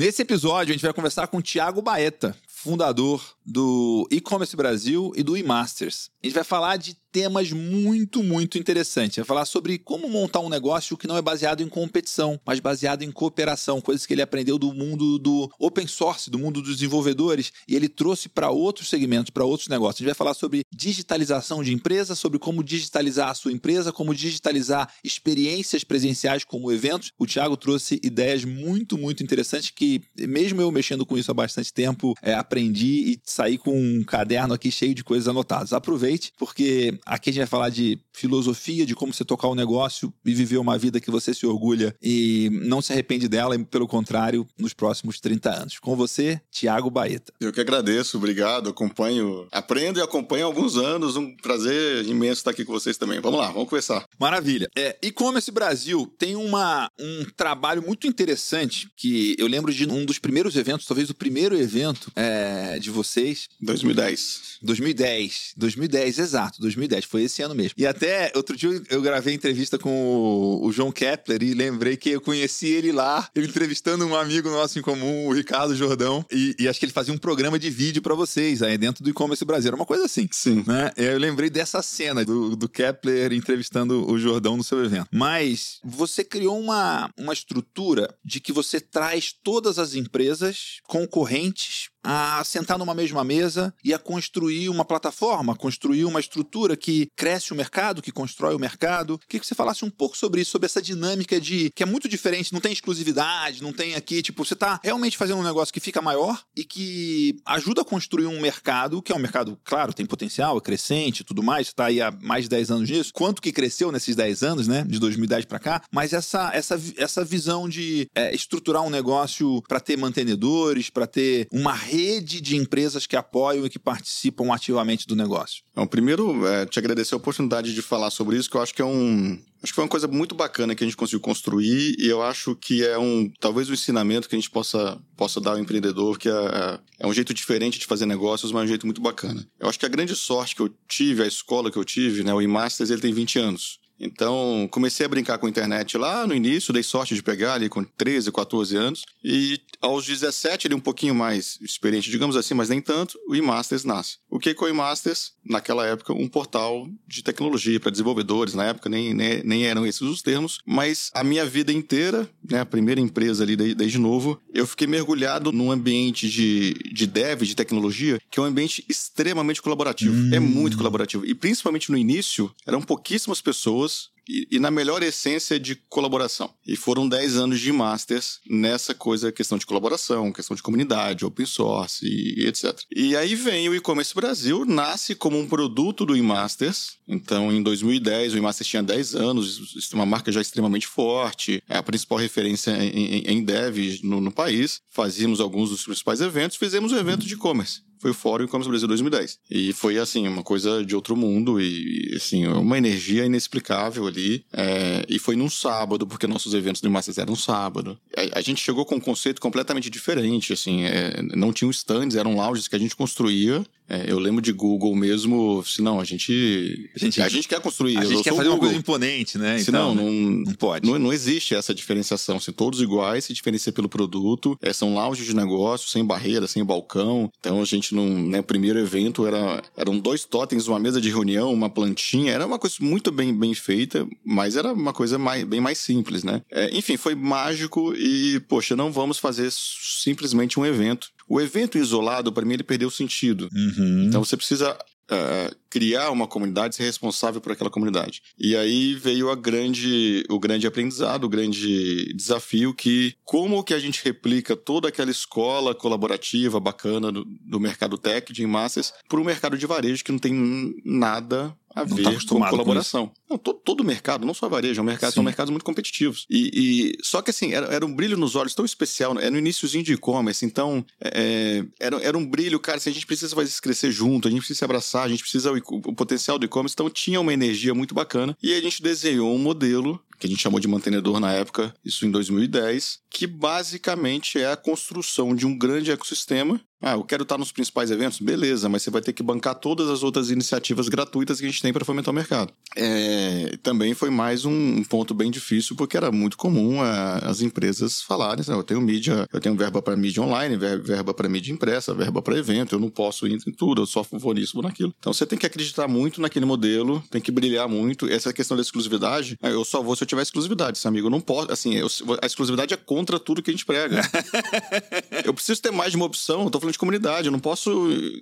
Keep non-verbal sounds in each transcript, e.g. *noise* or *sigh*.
Nesse episódio, a gente vai conversar com o Thiago Baeta, fundador do E-Commerce Brasil e do eMasters. A gente vai falar de temas muito, muito interessantes. Vai falar sobre como montar um negócio que não é baseado em competição, mas baseado em cooperação, coisas que ele aprendeu do mundo do open source, do mundo dos desenvolvedores, e ele trouxe para outros segmentos, para outros negócios. A gente vai falar sobre digitalização de empresa, sobre como digitalizar a sua empresa, como digitalizar experiências presenciais como eventos. O Thiago trouxe ideias muito, muito interessantes que, mesmo eu mexendo com isso há bastante tempo, é, aprendi e saí com um caderno aqui cheio de coisas anotadas. Aproveite, porque aqui a gente vai falar de filosofia, de como você tocar um negócio e viver uma vida que você se orgulha e não se arrepende dela, e pelo contrário, nos próximos 30 anos. Com você, Tiago Baeta. Eu que agradeço, obrigado, acompanho, aprendo e acompanho há alguns anos, um prazer imenso estar aqui com vocês também. Vamos lá, vamos conversar. Maravilha. É, E-Commerce Brasil tem uma, um trabalho muito interessante que eu lembro de um dos primeiros eventos, talvez o primeiro evento é, de vocês. 2010. 2010. 2010, exato, 2010. Foi esse ano mesmo. E até outro dia eu gravei entrevista com o João Kepler e lembrei que eu conheci ele lá, ele entrevistando um amigo nosso em comum, o Ricardo Jordão. E, e acho que ele fazia um programa de vídeo para vocês aí dentro do e-commerce Brasil. Era uma coisa assim. Sim. Né? Eu lembrei dessa cena do, do Kepler entrevistando o Jordão no seu evento. Mas você criou uma, uma estrutura de que você traz todas as empresas concorrentes a sentar numa mesma mesa e a construir uma plataforma, construir uma estrutura que cresce o mercado, que constrói o mercado. Queria que você falasse um pouco sobre isso, sobre essa dinâmica de que é muito diferente, não tem exclusividade, não tem aqui, tipo, você está realmente fazendo um negócio que fica maior e que ajuda a construir um mercado, que é um mercado, claro, tem potencial, é crescente e tudo mais, está aí há mais de 10 anos nisso. Quanto que cresceu nesses 10 anos, né, de 2010 para cá, mas essa, essa, essa visão de é, estruturar um negócio para ter mantenedores, para ter uma rede de empresas que apoiam e que participam ativamente do negócio? Então, primeiro, é, te agradecer a oportunidade de falar sobre isso, que eu acho que é um. Acho que foi uma coisa muito bacana que a gente conseguiu construir e eu acho que é um talvez um ensinamento que a gente possa, possa dar ao empreendedor, que é, é um jeito diferente de fazer negócios, mas é um jeito muito bacana. Eu acho que a grande sorte que eu tive, a escola que eu tive, né, o eMasters, ele tem 20 anos. Então, comecei a brincar com a internet lá no início, dei sorte de pegar ali com 13, 14 anos. E aos 17, ele um pouquinho mais experiente, digamos assim, mas nem tanto, o eMasters nasce. O que é o eMasters? Naquela época, um portal de tecnologia para desenvolvedores. Na época, nem, nem, nem, eram esses os termos. Mas a minha vida inteira, né, a primeira empresa ali desde, desde novo, eu fiquei mergulhado num ambiente de, de dev, de tecnologia, que é um ambiente extremamente colaborativo. Hum. É muito colaborativo. E principalmente no início, eram pouquíssimas pessoas those e, e, na melhor essência de colaboração. E foram 10 anos de Masters nessa coisa, questão de colaboração, questão de comunidade, open source e, e etc. E aí vem o e-commerce Brasil, nasce como um produto do eMasters. Então, em 2010, o eMasters tinha 10 anos, uma marca já extremamente forte, é a principal referência em, em, em dev no, no país. Fazíamos alguns dos principais eventos, fizemos o um evento de e-commerce foi o Fórum E-Commerce Brasil 2010. E foi, assim, uma coisa de outro mundo e, assim, uma energia inexplicável ali. É, e foi num sábado, porque nossos eventos do Masters eram sábado. A, a, gente chegou com um conceito completamente diferente, assim, é, não tinham stands, eram lounges que a gente construía é, eu lembro de Google mesmo, se não, a gente, a gente, a gente quer construir. A gente quer fazer uma coisa imponente, né? Se então, não, não, não pode. Não, não, existe essa diferenciação. Se todos iguais, se diferencia pelo produto. É, são lounges de negócio, sem barreira, sem balcão. Então a gente não. Né, primeiro evento era, eram dois totens, uma mesa de reunião, uma plantinha. Era uma coisa muito bem, bem feita, mas era uma coisa mais, bem mais simples, né? É, enfim, foi mágico e, poxa, não vamos fazer simplesmente um evento. O evento isolado, para mim, ele perdeu sentido. Uhum. Então você precisa uh, criar uma comunidade, ser responsável por aquela comunidade. E aí veio a grande, o grande aprendizado, o grande desafio que como que a gente replica toda aquela escola colaborativa bacana do, do mercado tech de massas para o mercado de varejo que não tem nada a Não ver tá com acostumado com colaboração. Não, todo, todo mercado, não só varejo, é um mercado, são mercados muito competitivos. E, e- só que assim, era, era um brilho nos olhos tão especial, era no iníciozinho de e-commerce, então é, era, era um brilho, cara, assim, a gente precisa fazer isso crescer junto, a gente precisa se abraçar, a gente precisa o, potencial do e-commerce, então tinha uma energia muito bacana. E a gente desenhou um modelo que a gente chamou de mantenedor na época, isso em 2010, que basicamente é a construção de um grande ecossistema. Ah, eu quero estar nos principais eventos? Beleza, mas você vai ter que bancar todas as outras iniciativas gratuitas que a gente tem para fomentar o mercado. É, também foi mais um ponto bem difícil, porque era muito comum ah, as empresas falarem: assim, "Ah, eu tenho mídia, eu tenho verba para mídia online, ver- verba para mídia impressa, verba para evento, eu não posso ir em tudo, eu só vou nisso, naquilo. Então você tem que acreditar muito naquele modelo, tem que brilhar muito. Essa questão da exclusividade, ah, eu só vou se eu tiver exclusividade, esse amigo. Eu não posso, assim, eu- a exclusividade é contra tudo que a gente prega. *laughs* eu preciso ter mais de uma opção, eu tô falando de comunidade, eu não posso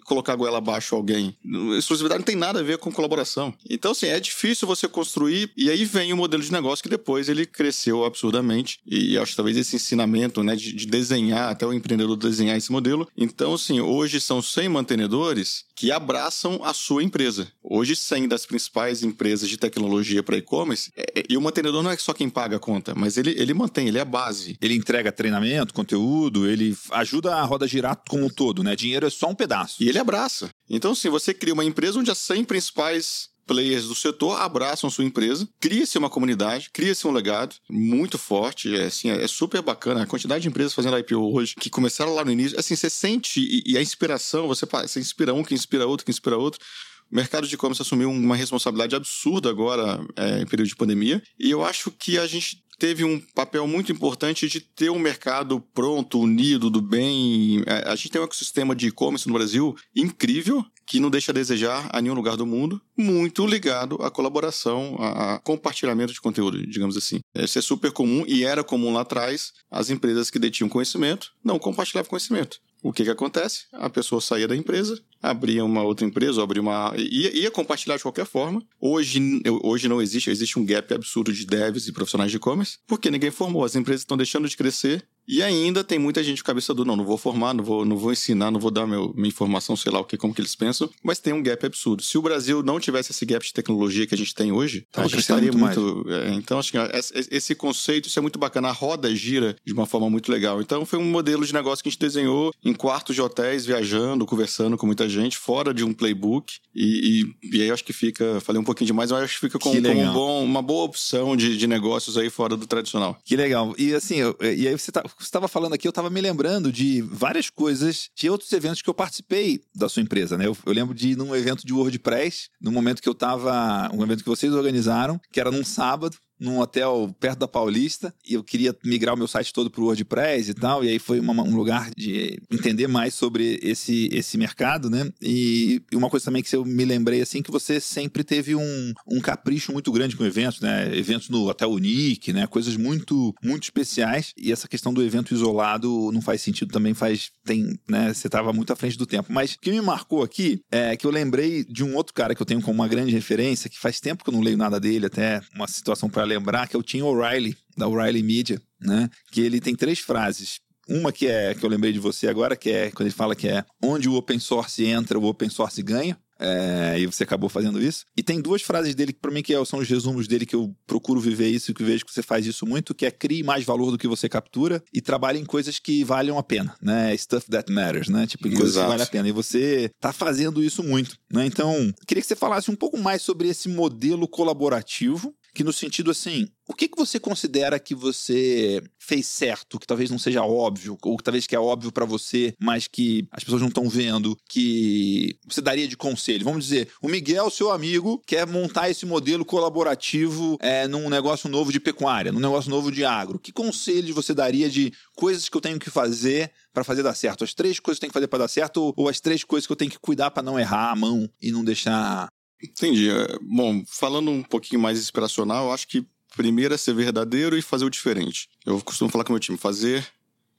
colocar a goela abaixo alguém. Exclusividade não tem nada a ver com colaboração. Então, assim, é difícil você construir, e aí vem o modelo de negócio que depois ele cresceu absurdamente, e acho que talvez esse ensinamento, né, de, de desenhar, até o empreendedor desenhar esse modelo. Então, assim, hoje são 100 mantenedores que abraçam a sua empresa. Hoje, 100 das principais empresas de tecnologia para e-commerce, é- é- e o mantenedor não é só quem paga a conta, mas ele, ele mantém, ele é a base. Ele entrega treinamento, conteúdo, ele ajuda a roda girar como um todo, né? Dinheiro é só um pedaço. E ele abraça. Então, assim, você cria uma empresa onde as 100 principais players do setor abraçam sua empresa, cria-se uma comunidade, cria-se um legado muito forte, é, assim, é super bacana. A quantidade de empresas fazendo IPO hoje, que começaram lá no início, assim, você sente, e, e a inspiração, você, você inspira um, que inspira outro, que inspira outro. O mercado de e-commerce assumiu uma responsabilidade absurda agora, é, em período de pandemia, e eu acho que a gente teve um papel muito importante de ter um mercado pronto, unido, do bem. É, A gente tem um ecossistema de e-commerce no Brasil incrível, que não deixa a desejar a nenhum lugar do mundo, muito ligado à colaboração, a, compartilhamento de conteúdo, digamos assim. Isso é super comum e era comum lá atrás. As empresas que detinham conhecimento não compartilhavam conhecimento. O que que acontece? A pessoa saía da empresa, abria uma outra empresa, ou abria uma. Ia, ia compartilhar de qualquer forma. Hoje, hoje não existe, existe um gap absurdo de devs e profissionais de e-commerce, porque ninguém formou. As empresas estão deixando de crescer e ainda tem muita gente com cabeça dura. Não, não vou formar, não vou, não vou ensinar, não vou dar meu, minha informação, sei lá o que, como que eles pensam, mas tem um gap absurdo. Se o Brasil não tivesse esse gap de tecnologia que a gente tem hoje, Tava a gente estaria muito muito. é, então, acho que esse- esse conceito, isso é muito bacana. A roda gira de uma forma muito legal. Então, foi um modelo de negócio que a gente desenhou em quartos de hotéis, viajando, conversando com muita gente, fora de um playbook. E, e, e aí, eu acho que fica. Falei um pouquinho demais, mas acho que fica com, Que como um bom, uma boa opção de, de negócios aí fora do tradicional. Que legal. E assim, eu- e aí você tá- estava falando aqui, eu estava me lembrando de várias coisas, de outros eventos que eu participei da sua empresa, né? Eu, eu lembro de ir num evento de WordPress, no momento que eu estava, um evento que vocês organizaram, que era num sábado, num hotel perto da Paulista, e eu queria migrar o meu site todo para o WordPress e tal, e aí foi uma- um lugar de entender mais sobre esse, esse mercado, né? E, e uma coisa também que eu me lembrei, assim, que você sempre teve um, um capricho muito grande com eventos, né? Eventos no Hotel Unique, né? Coisas muito, muito especiais, e essa questão do evento isolado não faz sentido também, faz, tem, né? Você estava muito à frente do tempo. Mas o que me marcou aqui é que eu lembrei de um outro cara que eu tenho como uma grande referência, que faz tempo que eu não leio nada dele, até uma situação lembrar, que é o Tim O'Reilly, da O'Reilly Media, né? Que ele tem três frases. Uma que é que eu lembrei de você agora, que é quando ele fala que é onde o open source entra, o open source ganha. É, e você acabou fazendo isso. E tem duas frases dele que, para mim, que é- são os resumos dele que eu procuro viver isso e que vejo que você faz isso muito, que é crie mais valor do que você captura e trabalhe em coisas que valham a pena, né? Stuff that matters, né? Tipo, coisas que valem a pena. E você tá fazendo isso muito, né? Então, queria que você falasse um pouco mais sobre esse modelo colaborativo, que no sentido assim, o que, que você considera que você fez certo, que talvez não seja óbvio, ou que talvez que é óbvio para você, mas que as pessoas não estão vendo, que você daria de conselho? Vamos dizer, o Miguel, seu amigo, quer montar esse modelo colaborativo é, num negócio novo de pecuária, num negócio novo de agro. Que conselhos você daria de coisas que eu tenho que fazer para fazer dar certo? As três coisas que eu tenho que fazer para dar certo ou, ou as três coisas que eu tenho que cuidar para não errar a mão e não deixar Entendi. É, Bom, falando um pouquinho mais inspiracional, eu acho que primeiro é ser verdadeiro e fazer o diferente. Eu costumo falar com o meu time, fazer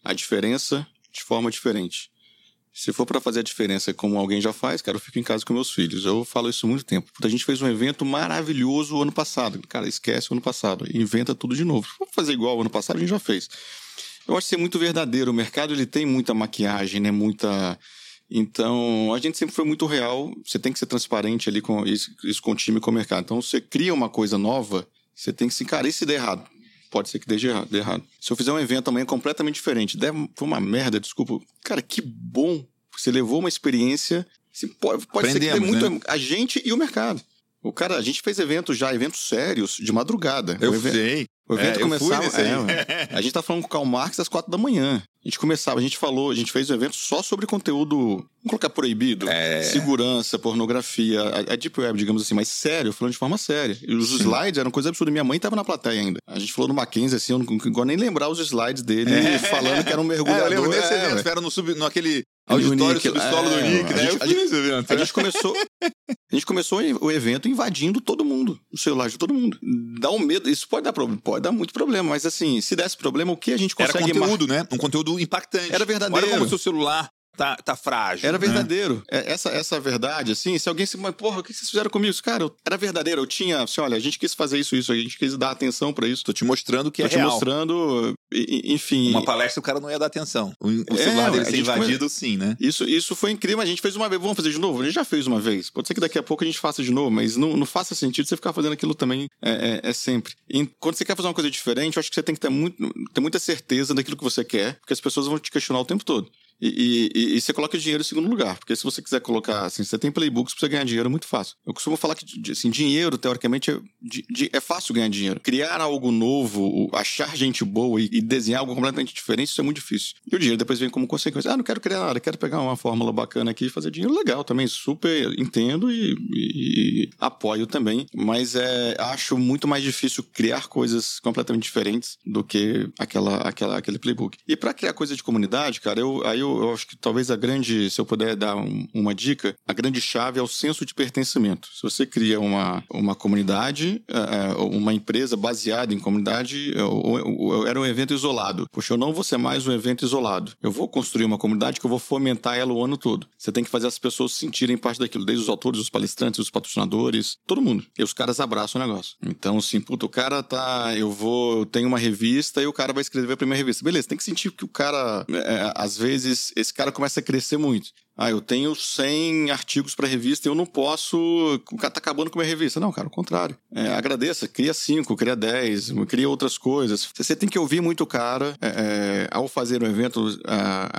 a diferença de forma diferente. Se for para fazer a diferença como alguém já faz, cara, eu fico em casa com meus filhos. Eu falo isso há muito tempo. A gente fez um evento maravilhoso o ano passado. Cara, esquece o ano passado. Inventa tudo de novo. Vamos fazer igual o ano passado, a gente já fez. Eu acho que muito verdadeiro. O mercado ele tem muita maquiagem, né? Muita Então, a gente sempre foi muito real. Você tem que ser transparente ali com isso, isso com o time e com o mercado. Então, você cria uma coisa nova, você tem que se encarar. E se der errado? Pode ser que dê errado, dê errado. Se eu fizer um evento amanhã completamente diferente, der foi uma merda, desculpa. Cara, que bom. Você levou uma experiência. Pode, pode ser que dê muito né? a gente e o mercado. O cara, a gente fez eventos já, eventos sérios, de madrugada. Eu o sei. O evento é, começava. É, *laughs* a gente tá falando com o Karl Marx às quatro da manhã. A gente começava, a gente falou, a gente fez um evento só sobre conteúdo, vamos colocar proibido, é... segurança, pornografia, a, a, Deep Web, digamos assim, mas sério, falando de forma séria. E os Sim. slides eram coisa absurda. Minha mãe tava na plateia ainda. A gente falou no Mackenzie, assim, eu não, não nem lembrar os slides dele é. falando que era um mergulhador. É, eu lembro desse evento, era no, sub, no aquele auditório subsolo é, do Nick, né? A gente, a, gente, a gente começou, a gente começou o evento invadindo todo mundo, o celular de todo mundo. Dá um medo, isso pode dar problema, pode dar muito problema, mas assim, se desse problema, o que a gente consegue... Era conteúdo, mar... né? Um conteúdo impactante. Era verdadeiro. Olha como o seu celular tá, tá frágil. Era né? verdadeiro. Né? Essa, essa verdade, assim, se alguém se. Mas, porra, o que vocês fizeram comigo? Cara, eu, era verdadeiro. Eu tinha, assim, olha, a gente quis fazer isso, isso, a gente quis dar atenção para isso. Tô te mostrando que Tô é te real. mostrando, enfim. Uma palestra o cara não ia dar atenção. O, o é, celular dele ser invadido, come... sim, né? Isso, isso foi incrível. A gente fez uma vez. Vamos fazer de novo? A gente já fez uma vez. Pode ser que daqui a pouco a gente faça de novo, mas não, não faça sentido você ficar fazendo aquilo também é, é, é sempre. E quando você quer fazer uma coisa diferente, eu acho que você tem que ter, muito, ter muita certeza daquilo que você quer, porque as pessoas vão te questionar o tempo todo. E, e, e, você coloca o dinheiro em segundo lugar. Porque se você quiser colocar, assim, você tem playbooks pra você ganhar dinheiro, é muito fácil. Eu costumo falar que, assim, dinheiro, teoricamente, é, de, de, é fácil ganhar dinheiro. Criar algo novo, achar gente boa e, e, desenhar algo completamente diferente, isso é muito difícil. E o dinheiro depois vem como consequência. Ah, não quero criar nada, quero pegar uma fórmula bacana aqui e fazer dinheiro legal também. Super entendo e, apoio também. Mas é, acho muito mais difícil criar coisas completamente diferentes do que aquela, aquela, aquele playbook. E para criar coisa de comunidade, cara, eu, aí eu eu, eu, acho que talvez a grande, se eu puder dar um, uma dica, a grande chave é o senso de pertencimento. Se você cria uma, uma comunidade, uh, uma empresa baseada em comunidade, uh, era um evento isolado. Poxa, eu não vou ser mais um evento isolado. Eu vou construir uma comunidade que eu vou fomentar ela o ano todo. Você tem que fazer as pessoas sentirem parte daquilo, desde os autores, os palestrantes, os patrocinadores, todo mundo. E os caras abraçam o negócio. Então, assim, puta, o cara tá. Eu vou. Eu tenho uma revista e o cara vai escrever a primeira revista. Beleza, tem que sentir que o cara, é, às vezes, esse cara começa a crescer muito. Ah, eu tenho 100 artigos para revista e eu não posso. O cara tá acabando com a minha revista. Não, cara, o contrário. É, agradeça, cria 5, cria 10, cria outras coisas. Você tem que ouvir muito o cara é, é, ao fazer um evento.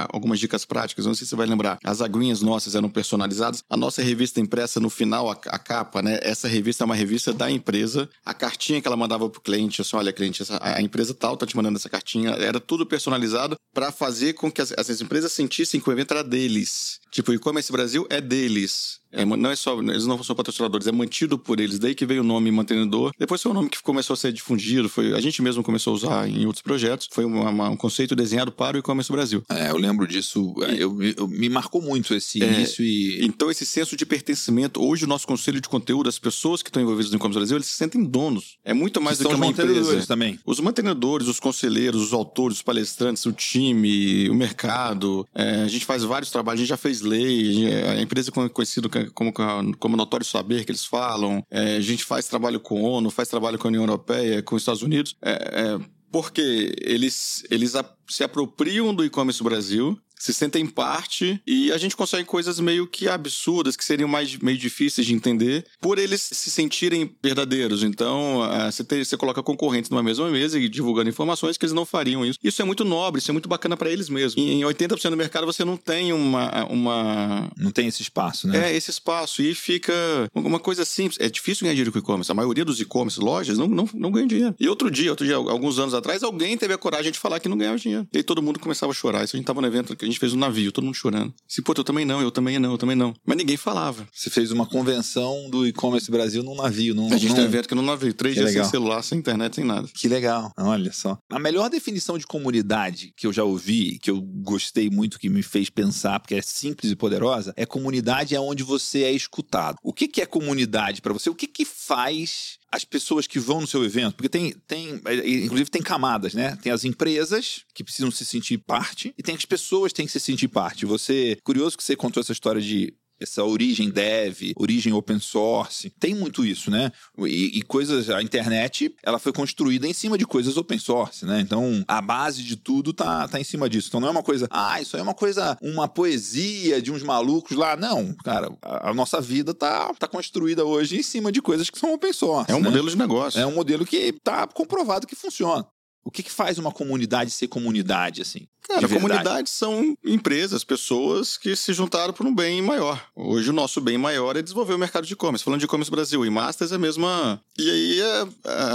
algumas dicas práticas, não sei se você vai lembrar. As aguinhas nossas eram personalizadas. A nossa revista impressa no final, a, a capa, né? Essa revista é uma revista da empresa. A cartinha que ela mandava pro cliente, assim, olha, cliente, essa, a empresa tal tá te mandando essa cartinha. Era tudo personalizado para fazer com que as, as empresas sentissem que o evento era deles. Tipo, o e-commerce Brasil é deles. É, não é só, eles não são patrocinadores, é mantido por eles. Daí que veio o nome mantenedor. Depois foi um nome que começou a ser difundido, foi, a gente mesmo começou a usar em outros projetos. Foi uma, uma, um conceito desenhado para o e-commerce Brasil. É, eu lembro disso. É, eu, eu, me marcou muito esse é, início e. Então, esse senso de pertencimento, hoje o nosso conselho de conteúdo, as pessoas que estão envolvidas no e-commerce Brasil, eles se sentem donos. É muito mais que do que uma empresa. também. Os mantenedores, os conselheiros, os autores, os palestrantes, o time, o mercado. É, a gente faz vários trabalhos, a gente já fez lei, a empresa é conhecida como como notório saber que eles falam. É, a gente faz trabalho com a ONU, faz trabalho com a União Europeia, com os Estados Unidos. É, é, porque eles, eles se apropriam do e-commerce Brasil se sentem parte e a gente consegue coisas meio que absurdas, que seriam mais meio difíceis de entender, por eles se sentirem verdadeiros. Então, uh, você, tem, você coloca concorrentes numa mesma mesa e divulgando informações que eles não fariam isso. Isso é muito nobre, isso é muito bacana para eles mesmos. E em 80% do mercado você não tem uma, uma. Não tem esse espaço, né? É, esse espaço. E fica uma coisa simples. É difícil ganhar dinheiro com e-commerce. A maioria dos e-commerce lojas não, não, não ganha dinheiro. E outro dia, outro dia, alguns anos atrás, alguém teve a coragem de falar que não ganhava dinheiro. E aí todo mundo começava a chorar. Isso a gente tava no evento que gente fez um navio, todo mundo chorando. Se, pô, eu também não, eu também não, eu também não. Mas ninguém falava. Você fez uma convenção do e-commerce Brasil num navio. Num, a gente num... tem um evento que num navio, três que dias legal. sem celular, sem internet, sem nada. Que legal, olha só. A melhor definição de comunidade que eu já ouvi, que eu gostei muito, que me fez pensar, porque é simples e poderosa, é comunidade é onde você é escutado. O que, que é comunidade para você? O que, que faz as pessoas que vão no seu evento, porque tem, tem, é, inclusive tem camadas, né? Tem as empresas que precisam se sentir parte e tem as pessoas que têm que se sentir parte. Você, curioso que você contou essa história de essa origem dev, origem open source. Tem muito isso, né? E, e, coisas, a internet, ela foi construída em cima de coisas open source, né? Então, a base de tudo tá, tá em cima disso. Então, não é uma coisa, ah, isso aí é uma coisa, uma poesia de uns malucos lá. Não, cara, a, a nossa vida tá, tá construída hoje em cima de coisas que são open source. É um né? modelo de negócio. É um modelo que tá comprovado que funciona. O que, que faz uma comunidade ser comunidade, assim? Cara, comunidades são empresas, pessoas que se juntaram por um bem maior. Hoje o nosso bem maior é desenvolver o mercado de e-commerce. Falando de e-commerce Brasil, e-masters é a mesma. E aí é,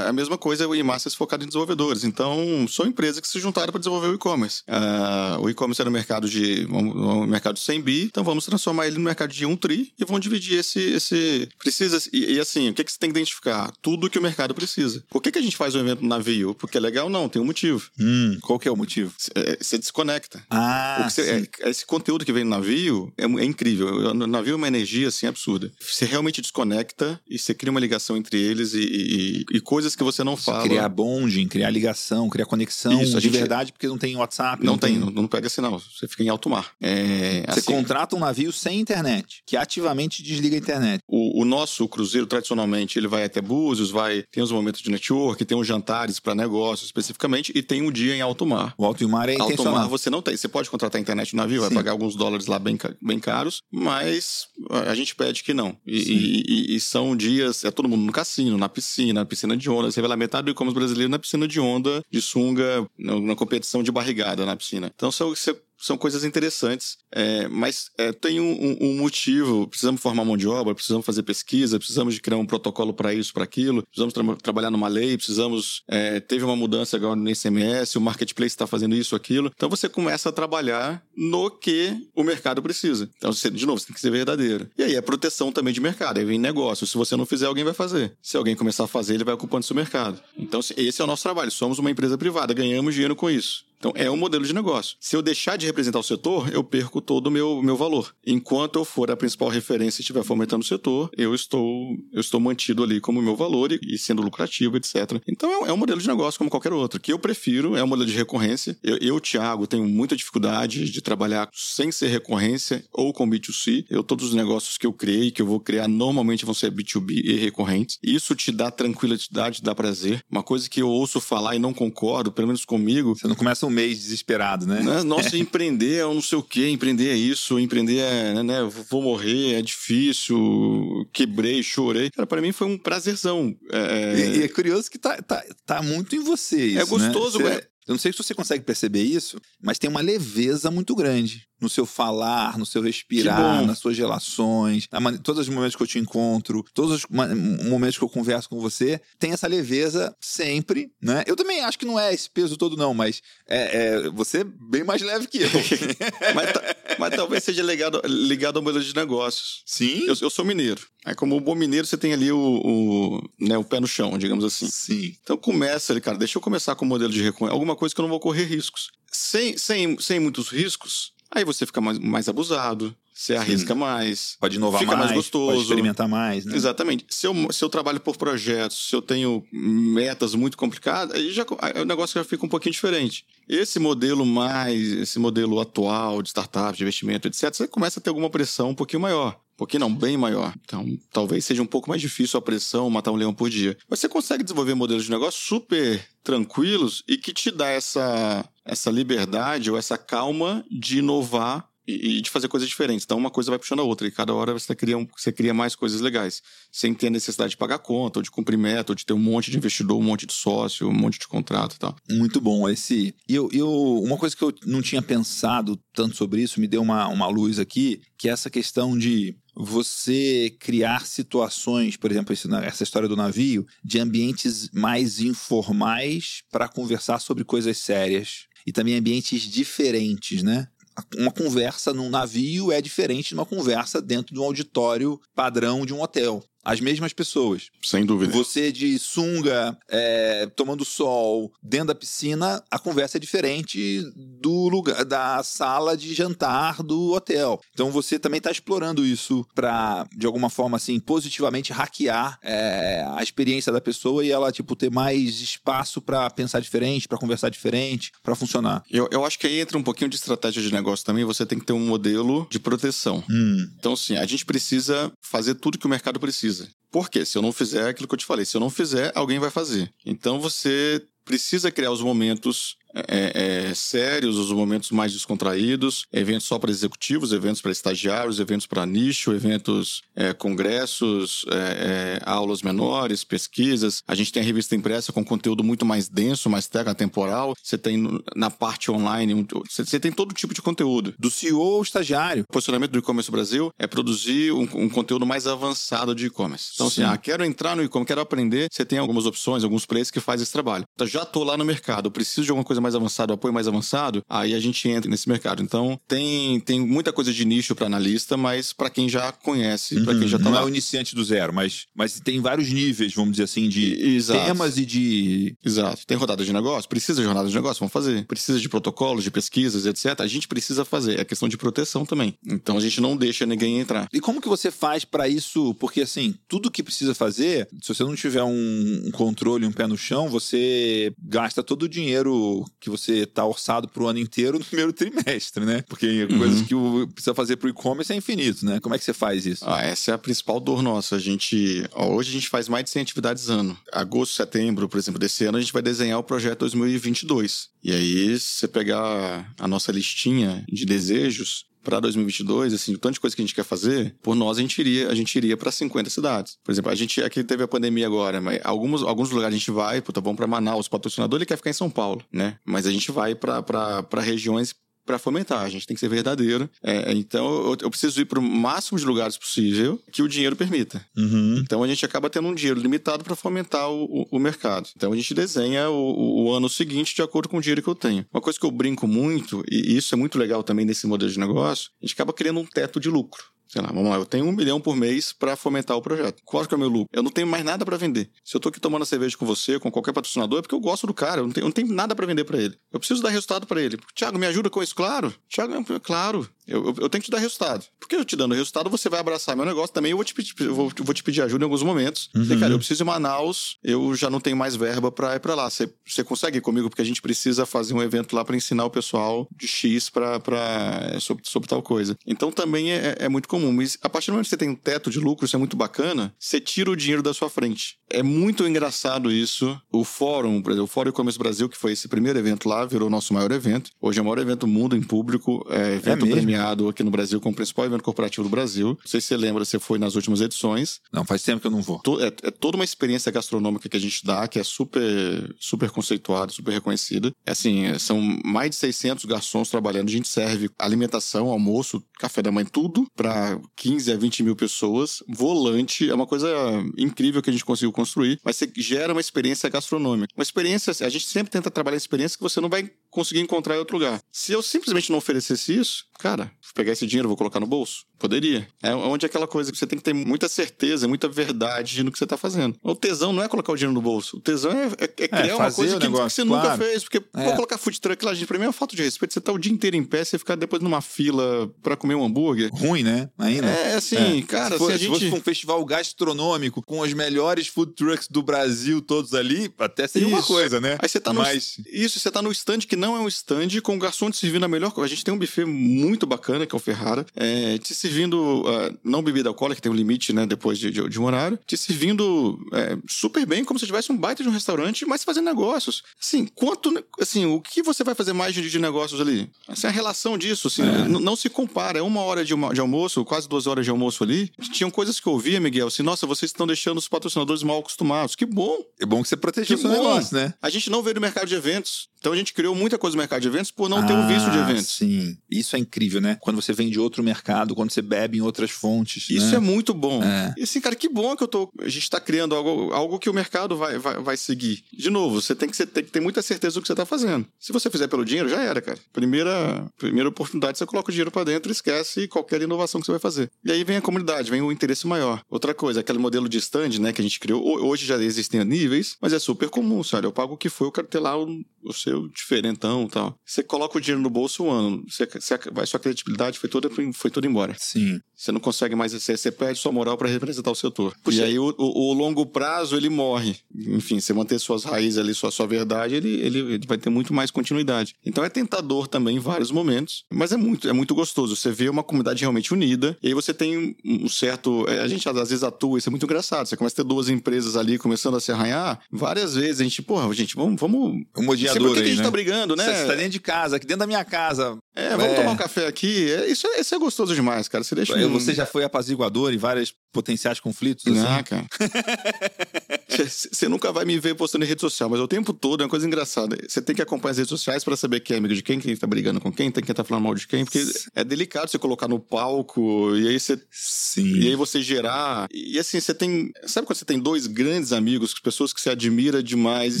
é a mesma coisa, o e-masters focado em desenvolvedores. Então, são empresas que se juntaram para desenvolver o e-commerce. Uh, o e-commerce era um mercado de um mercado de 100 bi, então vamos transformar ele no mercado de 1 tri e vamos dividir esse. esse precisa. E, e assim, o que, que você tem que identificar? Tudo que o mercado precisa. Por que, que a gente faz um evento no navio? Porque é legal? Não, tem um motivo. Hum, qual que é o motivo? Você desconecta. Ah, você, é, esse conteúdo que vem no navio é, é incrível. O navio é uma energia assim absurda. Você realmente desconecta e você cria uma ligação entre eles e, e, e coisas que você não fala. Criar bonding, criar ligação, criar conexão Isso, de verdade, porque não tem WhatsApp. Não, não tem, tem, Não, pega sinal. Você fica em alto mar. É, você assim... contrata um navio sem internet, que ativamente desliga a internet. O, o nosso cruzeiro, tradicionalmente, ele vai até Búzios, vai, tem os momentos de network, tem os jantares para negócios especificamente, e tem um dia em alto mar. O alto mar é alto mar você não tem. Você pode contratar a internet no navio, Sim. vai pagar alguns dólares lá bem, bem caros, mas a gente pede que não. E, e, e, são dias, é todo mundo no cassino, na piscina, na piscina de onda. Você vê lá metade do e-commerce brasileiro na piscina de onda, de sunga, na competição de barrigada na piscina. Então, você são coisas interessantes, é, mas é, tem um, um, motivo. Precisamos formar mão de obra, precisamos fazer pesquisa, precisamos de criar um protocolo para isso, para aquilo, precisamos tra trabalhar numa lei, precisamos. É, teve uma mudança agora no ICMS, o marketplace está fazendo isso, aquilo. Então você começa a trabalhar no que o mercado precisa. Então, você, de novo, você tem que ser verdadeiro. E aí é proteção também de mercado, aí vem negócio. Se você não fizer, alguém vai fazer. Se alguém começar a fazer, ele vai ocupando seu mercado. Então, esse é o nosso trabalho. Somos uma empresa privada, ganhamos dinheiro com isso. Então, é um modelo de negócio. Se eu deixar de representar o setor, eu perco todo o meu, meu valor. Enquanto eu for a principal referência e estiver fomentando o setor, eu estou, eu estou mantido ali como meu valor e, e sendo lucrativo, etc. Então, é, é, um modelo de negócio como qualquer outro. que eu prefiro é um modelo de recorrência. Eu, eu, Thiago, tenho muita dificuldade de trabalhar sem ser recorrência ou com B2C. Eu, todos os negócios que eu criei, que eu vou criar, normalmente vão ser B2B e recorrentes. Isso te dá tranquilidade, te dá prazer. Uma coisa que eu ouço falar e não concordo, pelo menos comigo. Você não começa um mês desesperado, né? né? Nossa, *laughs* empreender é um não sei o quê, empreender é isso, empreender é, né, vou morrer, é difícil, quebrei, chorei. Cara, para mim foi um prazerzão. É... E, e, é curioso que tá, tá, tá muito em você isso, É gostoso, né? Eu não sei se você consegue perceber isso, mas tem uma leveza muito grande no seu falar, no seu respirar, nas suas relações, todos os momentos que eu te encontro, todos os momentos que eu converso com você, tem essa leveza sempre, né? Eu também acho que não é esse peso todo, não, mas é, é você é bem mais leve que eu. *laughs* mas, mas, talvez seja ligado, ligado ao modelo de negócios. Sim. Eu, eu sou mineiro. Aí, como um bom mineiro, você tem ali o, o, né, o pé no chão, digamos assim. Sim. Então começa ali, cara, deixa eu começar com o modelo de reconhecimento. Alguma coisa que eu não vou correr riscos. Sem, sem, sem muitos riscos, Aí você fica mais, mais abusado, você arrisca Sim. mais. Pode inovar fica mais, mais gostoso. Pode experimentar mais, né? Exatamente. Se eu, se eu trabalho por projetos, se eu tenho metas muito complicadas, aí, já, aí o negócio já fica um pouquinho diferente. Esse modelo mais, esse modelo atual de startup, de investimento, etc., você começa a ter alguma pressão um pouquinho maior. Um pouquinho não, bem maior. Então, talvez seja um pouco mais difícil a pressão matar um leão por dia. Mas você consegue desenvolver modelos de negócio super tranquilos e que te dá essa, essa liberdade ou essa calma de inovar e, de fazer coisas diferentes. Então, uma coisa vai puxando a outra, e cada hora você cria, um, você cria mais coisas legais, sem ter necessidade de pagar conta, ou de cumprir meta, ou de ter um monte de investidor, um monte de sócio, um monte de contrato e tal. Muito bom esse. E eu, eu, uma coisa que eu não tinha pensado tanto sobre isso, me deu uma, uma luz aqui, que é essa questão de você criar situações, por exemplo, essa história do navio, de ambientes mais informais para conversar sobre coisas sérias. E também ambientes diferentes, né? Uma conversa num navio é diferente de uma conversa dentro de um auditório padrão de um hotel. As mesmas pessoas. Sem dúvida. Você de sunga, é, tomando sol, dentro da piscina, a conversa é diferente do lugar da sala de jantar do hotel. Então você também está explorando isso para de alguma forma assim positivamente hackear é, a experiência da pessoa e ela tipo ter mais espaço para pensar diferente, para conversar diferente, para funcionar. Eu, eu acho que aí entra um pouquinho de estratégia de negócio também. Você tem que ter um modelo de proteção. Hum. Então, assim, a gente precisa fazer tudo que o mercado precisa. Por quê? Se eu não fizer aquilo que eu te falei, se eu não fizer, alguém vai fazer. Então você precisa criar os momentos é, é, sérios, os momentos mais descontraídos, eventos só para executivos, eventos para estagiários, eventos para nicho, eventos, é, congressos, é, é, aulas menores, pesquisas. A gente tem a revista impressa com conteúdo muito mais denso, mais temporal. Você tem na parte online, você tem todo tipo de conteúdo. Do CEO ao estagiário. O posicionamento do e-commerce Brasil é produzir um, um, conteúdo mais avançado de e-commerce. Então, assim, Sim. assim, ah, quero entrar no e-commerce, quero aprender. Você tem algumas opções, alguns players que fazem esse trabalho. Então, já estou lá no mercado, preciso de alguma coisa mais avançado, apoio mais avançado, aí a gente entra nesse mercado. Então, tem, tem muita coisa de nicho para analista, mas para quem já conhece, uhum. para quem já tá Não lá. é o iniciante do zero, mas, mas tem vários níveis, vamos dizer assim, de Exato. temas e de. Exato. Tem rodada de negócio? Precisa de rodada de negócio? Vamos fazer. Precisa de protocolos, de pesquisas, etc. A gente precisa fazer. É questão de proteção também. Então a gente não deixa ninguém entrar. E como que você faz para isso? Porque assim, tudo que precisa fazer, se você não tiver um, um controle, um pé no chão, você gasta todo o dinheiro que você está orçado para o ano inteiro no primeiro trimestre, né? Porque uhum. coisas que o, precisa fazer para o e-commerce é infinito, né? Como é que você faz isso? Ah, essa é a principal dor nossa. A gente, ó, hoje a gente faz mais de 100 atividades ano. Agosto, setembro, por exemplo, desse ano a gente vai desenhar o projeto 2022. E aí, se você pegar a nossa listinha de desejos, para 2022, assim, o tanto de coisa que a gente quer fazer, por nós a gente iria, a gente iria para 50 cidades. Por exemplo, a gente aqui teve a pandemia agora, mas alguns, alguns lugares a gente vai, puta, vamos para Manaus, o patrocinador ele quer ficar em São Paulo, né? Mas a gente vai para regiões para fomentar. A gente tem que ser verdadeiro. É, então, eu, eu, preciso ir para o máximo de lugares possível que o dinheiro permita. Uhum. Então, a gente acaba tendo um dinheiro limitado para fomentar o, o, o, mercado. Então, a gente desenha o, o, ano seguinte de acordo com o dinheiro que eu tenho. Uma coisa que eu brinco muito, e isso é muito legal também nesse modelo de negócio, a gente acaba criando um teto de lucro sei lá, vamos lá, eu tenho um milhão por mês para fomentar o projeto. Qual que é o meu lucro? Eu não tenho mais nada para vender. Se eu tô aqui tomando cerveja com você, com qualquer patrocinador, é porque eu gosto do cara, eu não tenho, eu não tenho nada para vender para ele. Eu preciso dar resultado para ele. Tiago, me ajuda com isso? Claro. Tiago, claro. Eu, eu, eu, tenho que te dar resultado. Porque eu te dando resultado, você vai abraçar meu negócio também. Eu vou te, pedir, vou, vou te pedir ajuda em alguns momentos. Uhum. E, cara, eu preciso ir Manaus, eu já não tenho mais verba para ir para lá. Você, você consegue ir comigo? Porque a gente precisa fazer um evento lá para ensinar o pessoal de X pra, pra, é, sobre, sobre tal coisa. Então também é, é, muito comum. Mas a partir do momento que você tem um teto de lucro, isso é muito bacana, você tira o dinheiro da sua frente. É muito engraçado isso. O fórum, por exemplo, o Fórum E-Commerce Brasil, que foi esse primeiro evento lá, virou nosso maior evento. Hoje é o maior evento do mundo em público, é evento é premiado aqui no Brasil como principal evento corporativo do Brasil. Não sei se você lembra, você foi nas últimas edições. Não, faz tempo que eu não vou. É, é toda uma experiência gastronômica que a gente dá, que é super, super conceituada, super reconhecida. É assim, são mais de 600 garçons trabalhando. A gente serve alimentação, almoço, café da manhã, tudo para 15 a 20 mil pessoas. Volante, é uma coisa incrível que a gente conseguiu construir, mas você gera uma experiência gastronômica. Uma experiência, a gente sempre tenta trabalhar experiência que você não vai conseguir encontrar em outro lugar. Se eu simplesmente não oferecesse isso, cara, vou pegar esse dinheiro, vou colocar no bolso. Poderia. É onde é aquela coisa que você tem que ter muita certeza, muita verdade no que você está fazendo. O tesão não é colocar o dinheiro no bolso. O tesão é, é, é criar é, uma coisa que, negócio, que, você claro. nunca fez. Porque é. vou colocar food truck lá, gente, pra mim é uma falta de respeito. Você tá o dia inteiro em pé, você ficar depois numa fila para comer um hambúrguer. Ruim, né? Ainda. É, assim, é. cara, se, for, se, gente... fosse um festival gastronômico com os melhores food trucks do Brasil todos ali, até seria Isso. uma coisa, né? Aí você tá Mas... no... Isso, você tá no stand que não é um stand com o garçom te servindo a melhor coisa. A gente tem um buffet muito bacana, que é o Ferrara, é, te servindo uh, não bebida alcoólica, que tem um limite, né, depois de, de, de um horário, te servindo é, super bem, como se tivesse um baita de um restaurante, mas fazendo negócios. Assim, quanto, assim, o que você vai fazer mais de, de negócios ali? Assim, a relação disso, assim, é. não se compara. É uma hora de, uma, de almoço, quase duas horas de almoço ali. Tinham coisas que eu ouvia, Miguel, assim, nossa, vocês estão deixando os patrocinadores mal acostumados. Que bom! É bom que você protegeu o seu negócio, né? A gente não veio do mercado de eventos. Então a gente criou muita coisa no mercado de eventos por não ah, ter um visto de eventos. Sim, isso é incrível, né? Quando você vem de outro mercado, quando você bebe em outras fontes. Isso né? é muito bom. É. E assim, cara, que bom que eu tô. A gente tá criando algo, algo que o mercado vai, vai, vai seguir. De novo, você tem que, ser, tem que ter muita certeza do que você tá fazendo. Se você fizer pelo dinheiro, já era, cara. Primeira, primeira oportunidade, você coloca o dinheiro para dentro e esquece qualquer inovação que você vai fazer. E aí vem a comunidade, vem o interesse maior. Outra coisa, aquele modelo de stand, né, que a gente criou. Hoje já existem níveis, mas é super comum, sabe? Eu pago o que foi, eu quero ter lá o, o diferentão e tal. Você coloca o dinheiro no bolso um ano, você, você, vai, sua credibilidade foi toda, foi toda embora. Sim. Você não consegue mais, você, você perde sua moral para representar o setor. Puxa. E aí o, o, o, longo prazo ele morre. Enfim, você manter suas raízes ali, sua, sua verdade, ele, ele, ele vai ter muito mais continuidade. Então é tentador também em vários momentos, mas é muito, é muito gostoso. Você vê uma comunidade realmente unida, e aí você tem um certo. É, a gente às vezes atua, isso é muito engraçado. Você começa a ter duas empresas ali começando a se arranhar, várias vezes a gente, porra, gente, vamos. vamos um odiador por que, aí, que a gente né? tá brigando, né? Você tá dentro de casa, aqui dentro da minha casa. É, vamos é. tomar um café aqui. É, isso, é, isso é gostoso demais, cara. Você deixa. Você já foi apaziguador em vários potenciais conflitos? Assim? Não, cara. *laughs* Você nunca vai me ver postando em rede social, mas o tempo todo é uma coisa engraçada. Você tem que acompanhar as redes sociais para saber quem é amigo de quem, quem tá brigando com quem, quem tá falando mal de quem, porque é delicado você colocar no palco e aí você. Sim. E aí você gerar. E assim, você tem. Sabe quando você tem dois grandes amigos, pessoas que você admira demais?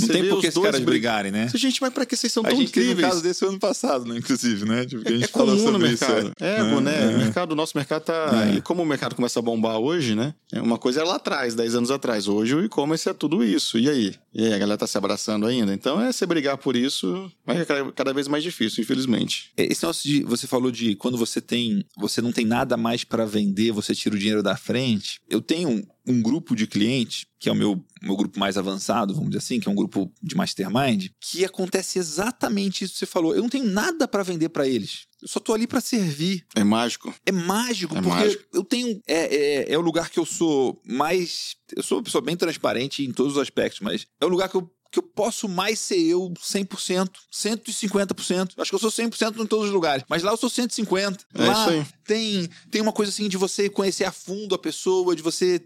Não você tem por que esses caras brigarem, né? Gente, mas pra que vocês são a tão gente incríveis? Teve um caso desse ano passado, né? Inclusive, né? Tipo, é, a gente é comum no mercado. Isso, é, é, né? É. O mercado, o nosso mercado tá. É. E como o mercado começa a bombar hoje, né? Uma coisa era lá atrás, 10 anos atrás. Hoje o e-commerce é tudo isso. E aí? E aí, a galera tá se abraçando ainda? Então é você brigar por isso, mas é cada, cada vez mais difícil, infelizmente. Esse negócio de. Você falou de quando você tem. Você não tem nada mais para vender, você tira o dinheiro da frente. Eu tenho um, grupo de clientes, que é o meu, meu grupo mais avançado, vamos dizer assim, que é um grupo de mastermind, que acontece exatamente isso que você falou. Eu não tenho nada para vender para eles. Eu só tô ali para servir. É mágico. É mágico, É porque mágico. eu tenho. É, é, é o lugar que eu sou mais. Eu sou uma pessoa bem transparente em todos os aspectos, mas é o lugar que eu, que eu posso mais ser eu 100%, 150%. Acho que eu sou 100% em todos os lugares, mas lá eu sou 150%. É lá isso aí. Tem, tem uma coisa assim de você conhecer a fundo a pessoa, de você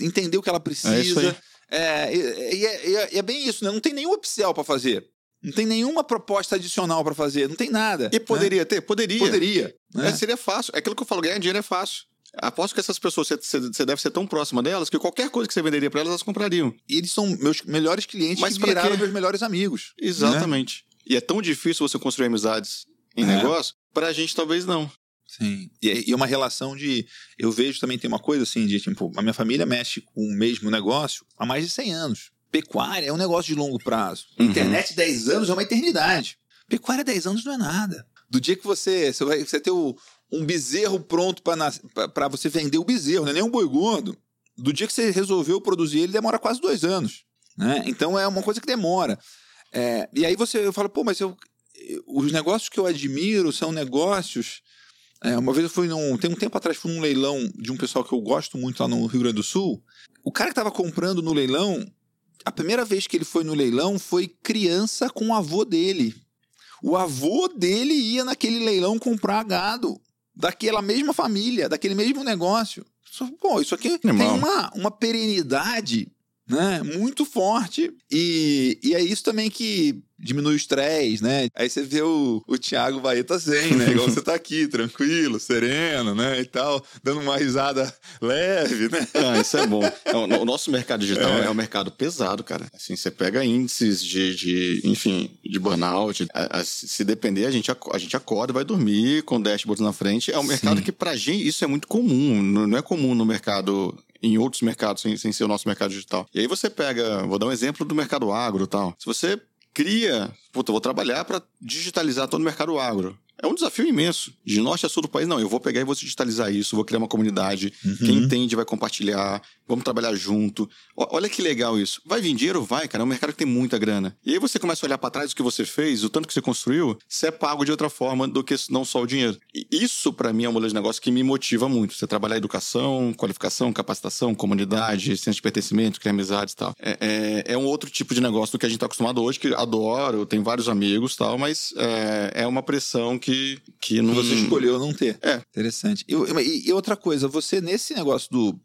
entender o que ela precisa. É aí. É, e, é, e é- e é bem isso, né? Não tem nenhum upsell para fazer. Não tem nenhuma proposta adicional para fazer. Não tem nada. E poderia ter? Poderia. Né? Poderia. né? É, seria fácil. É aquilo que eu falo, ganhar dinheiro é fácil. Aposto que essas pessoas, você- deve ser tão próxima delas que qualquer coisa que você venderia para elas, elas comprariam. E eles são meus melhores clientes Mas que viraram meus melhores amigos. Exatamente. E é tão difícil você construir amizades em É. negócio, pra gente talvez não. Sim. E, e é uma relação de. Eu vejo também tem uma coisa assim de tipo, a minha família mexe com o mesmo negócio há mais de 100 anos. Pecuária é um negócio de longo prazo. Uhum. Internet 10 anos é uma eternidade. Pecuária 10 anos não é nada. Do dia que você. Você vai você ter o- um bezerro pronto para você vender o bezerro, não é nem um boi gordo. Do dia que você resolveu produzir ele, demora quase dois anos. Né? Então é uma coisa que demora. É, e aí você eu falo, pô, mas eu, eu- os negócios que eu admiro são negócios. É, uma vez eu fui num. Tem um tempo atrás, fui num leilão de um pessoal que eu gosto muito lá no Rio Grande do Sul. O cara que estava comprando no leilão, a primeira vez que ele foi no leilão foi criança com o avô dele. O avô dele ia naquele leilão comprar gado daquela mesma família, daquele mesmo negócio. Pô, isso aqui tem uma, uma perenidade né, muito forte. E, e é isso também que diminui o estresse, né? Aí você vê o, o Thiago Baeta zen, né? Igual você tá aqui, *laughs* tranquilo, sereno, né? E tal, dando uma risada leve, né? Ah, isso é bom. É, O nosso mercado digital é. um mercado pesado, cara. Assim, você pega índices de, de enfim, de burnout. A- a- se depender, a gente, a gente acorda, vai dormir com dashboards na frente. É um mercado Sim. que, pra gente, isso é muito comum. Não é comum no mercado em outros mercados, sem, sem ser o nosso mercado digital. E aí você pega, vou dar um exemplo do mercado agro e tal. Se você cria, puta, vou trabalhar para digitalizar todo o mercado agro. É um desafio imenso. De norte a sul do país, não, eu vou pegar e vou digitalizar isso, vou criar uma comunidade. Quem entende vai compartilhar, vamos trabalhar junto. O- Olha que legal isso. Vai vir dinheiro? Vai, cara. É um mercado que tem muita grana. E aí você começa a olhar para trás o que você fez, o tanto que você construiu, você é pago de outra forma do que não só o dinheiro. E isso, para mim, é um modelo de negócio que me motiva muito. Você trabalhar educação, qualificação, capacitação, comunidade, senso de pertencimento, criar amizades e tal. É, é, é um outro tipo de negócio do que a gente tá acostumado hoje, que adoro, tenho vários amigos e tal, mas é, é uma pressão que, que não... Você escolheu não ter. É. Interessante. E, e- e outra coisa, você nesse negócio do.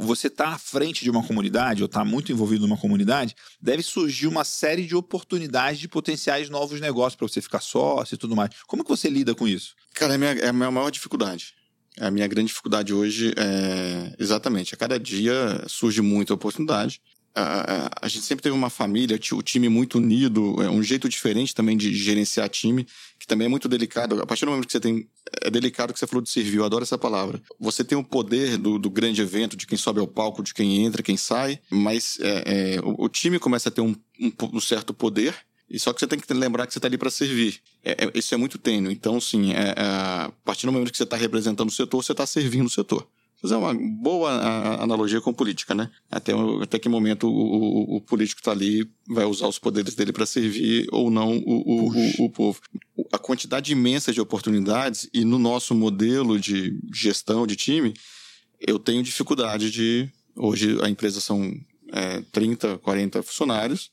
Você tá à frente de uma comunidade, ou tá muito envolvido numa comunidade, deve surgir uma série de oportunidades de potenciais novos negócios para você ficar sócio e tudo mais. Como que você lida com isso? Cara, é a minha, é a minha maior dificuldade. A minha grande dificuldade hoje é exatamente, a cada dia surge muita oportunidade. A, a- a gente sempre teve uma família, o time muito unido, é um jeito diferente também de gerenciar time, que também é muito delicado. A partir do momento que você tem. É delicado que você falou de servir, eu adoro essa palavra. Você tem o poder do, do grande evento, de quem sobe ao palco, de quem entra, quem sai, mas é, é, o, o time começa a ter um, um um certo poder E só que você tem que lembrar que você está ali para servir. É, é, isso é muito tênue. Então, sim, é, é, a partir do momento que você está representando o setor, você está servindo o setor fazer uma boa analogia com política, né? Até, até que momento o, o, o político está ali, vai usar os poderes dele para servir ou não o, o, povo. A quantidade imensa de oportunidades, e no nosso modelo de gestão de time, eu tenho dificuldade de. Hoje a empresa são é, 30, 40 funcionários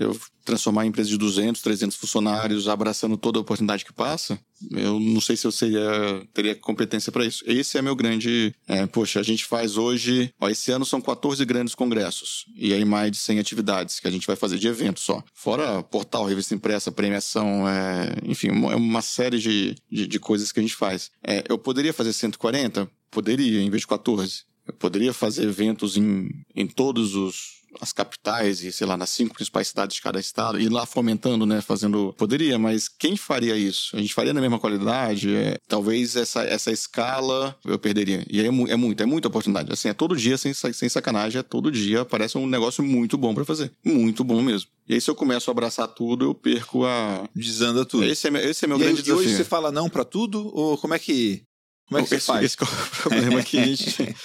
eu transformar a empresa de 200, 300 funcionários, abraçando toda a oportunidade que passa, eu não sei se eu seria, teria competência para isso. Esse é meu grande. É, poxa, a gente faz hoje. Ó, esse ano são 14 grandes congressos. E aí mais de 100 atividades que a gente vai fazer de eventos só. Fora portal, revista impressa, premiação, é, enfim, uma, uma série de, de, de, coisas que a gente faz. É, eu poderia fazer 140? Poderia, em vez de 14. Eu poderia fazer eventos em, em todos os as capitais e, sei lá, nas cinco principais cidades de cada estado, e lá fomentando, né, fazendo... Poderia, mas quem faria isso? A gente faria na mesma qualidade? É, talvez essa, essa escala eu perderia. E aí é, mu é muito, é muita oportunidade. Assim, é todo dia, sem, sem sacanagem, é todo dia, parece um negócio muito bom para fazer. Muito bom mesmo. E aí, se eu começo a abraçar tudo, eu perco a. Desanda tudo. Esse é, esse é meu e grande aí, desafio. E hoje você fala não para tudo? Ou como é que. Como é que esse, faz? Esse é o *laughs* problema que a gente.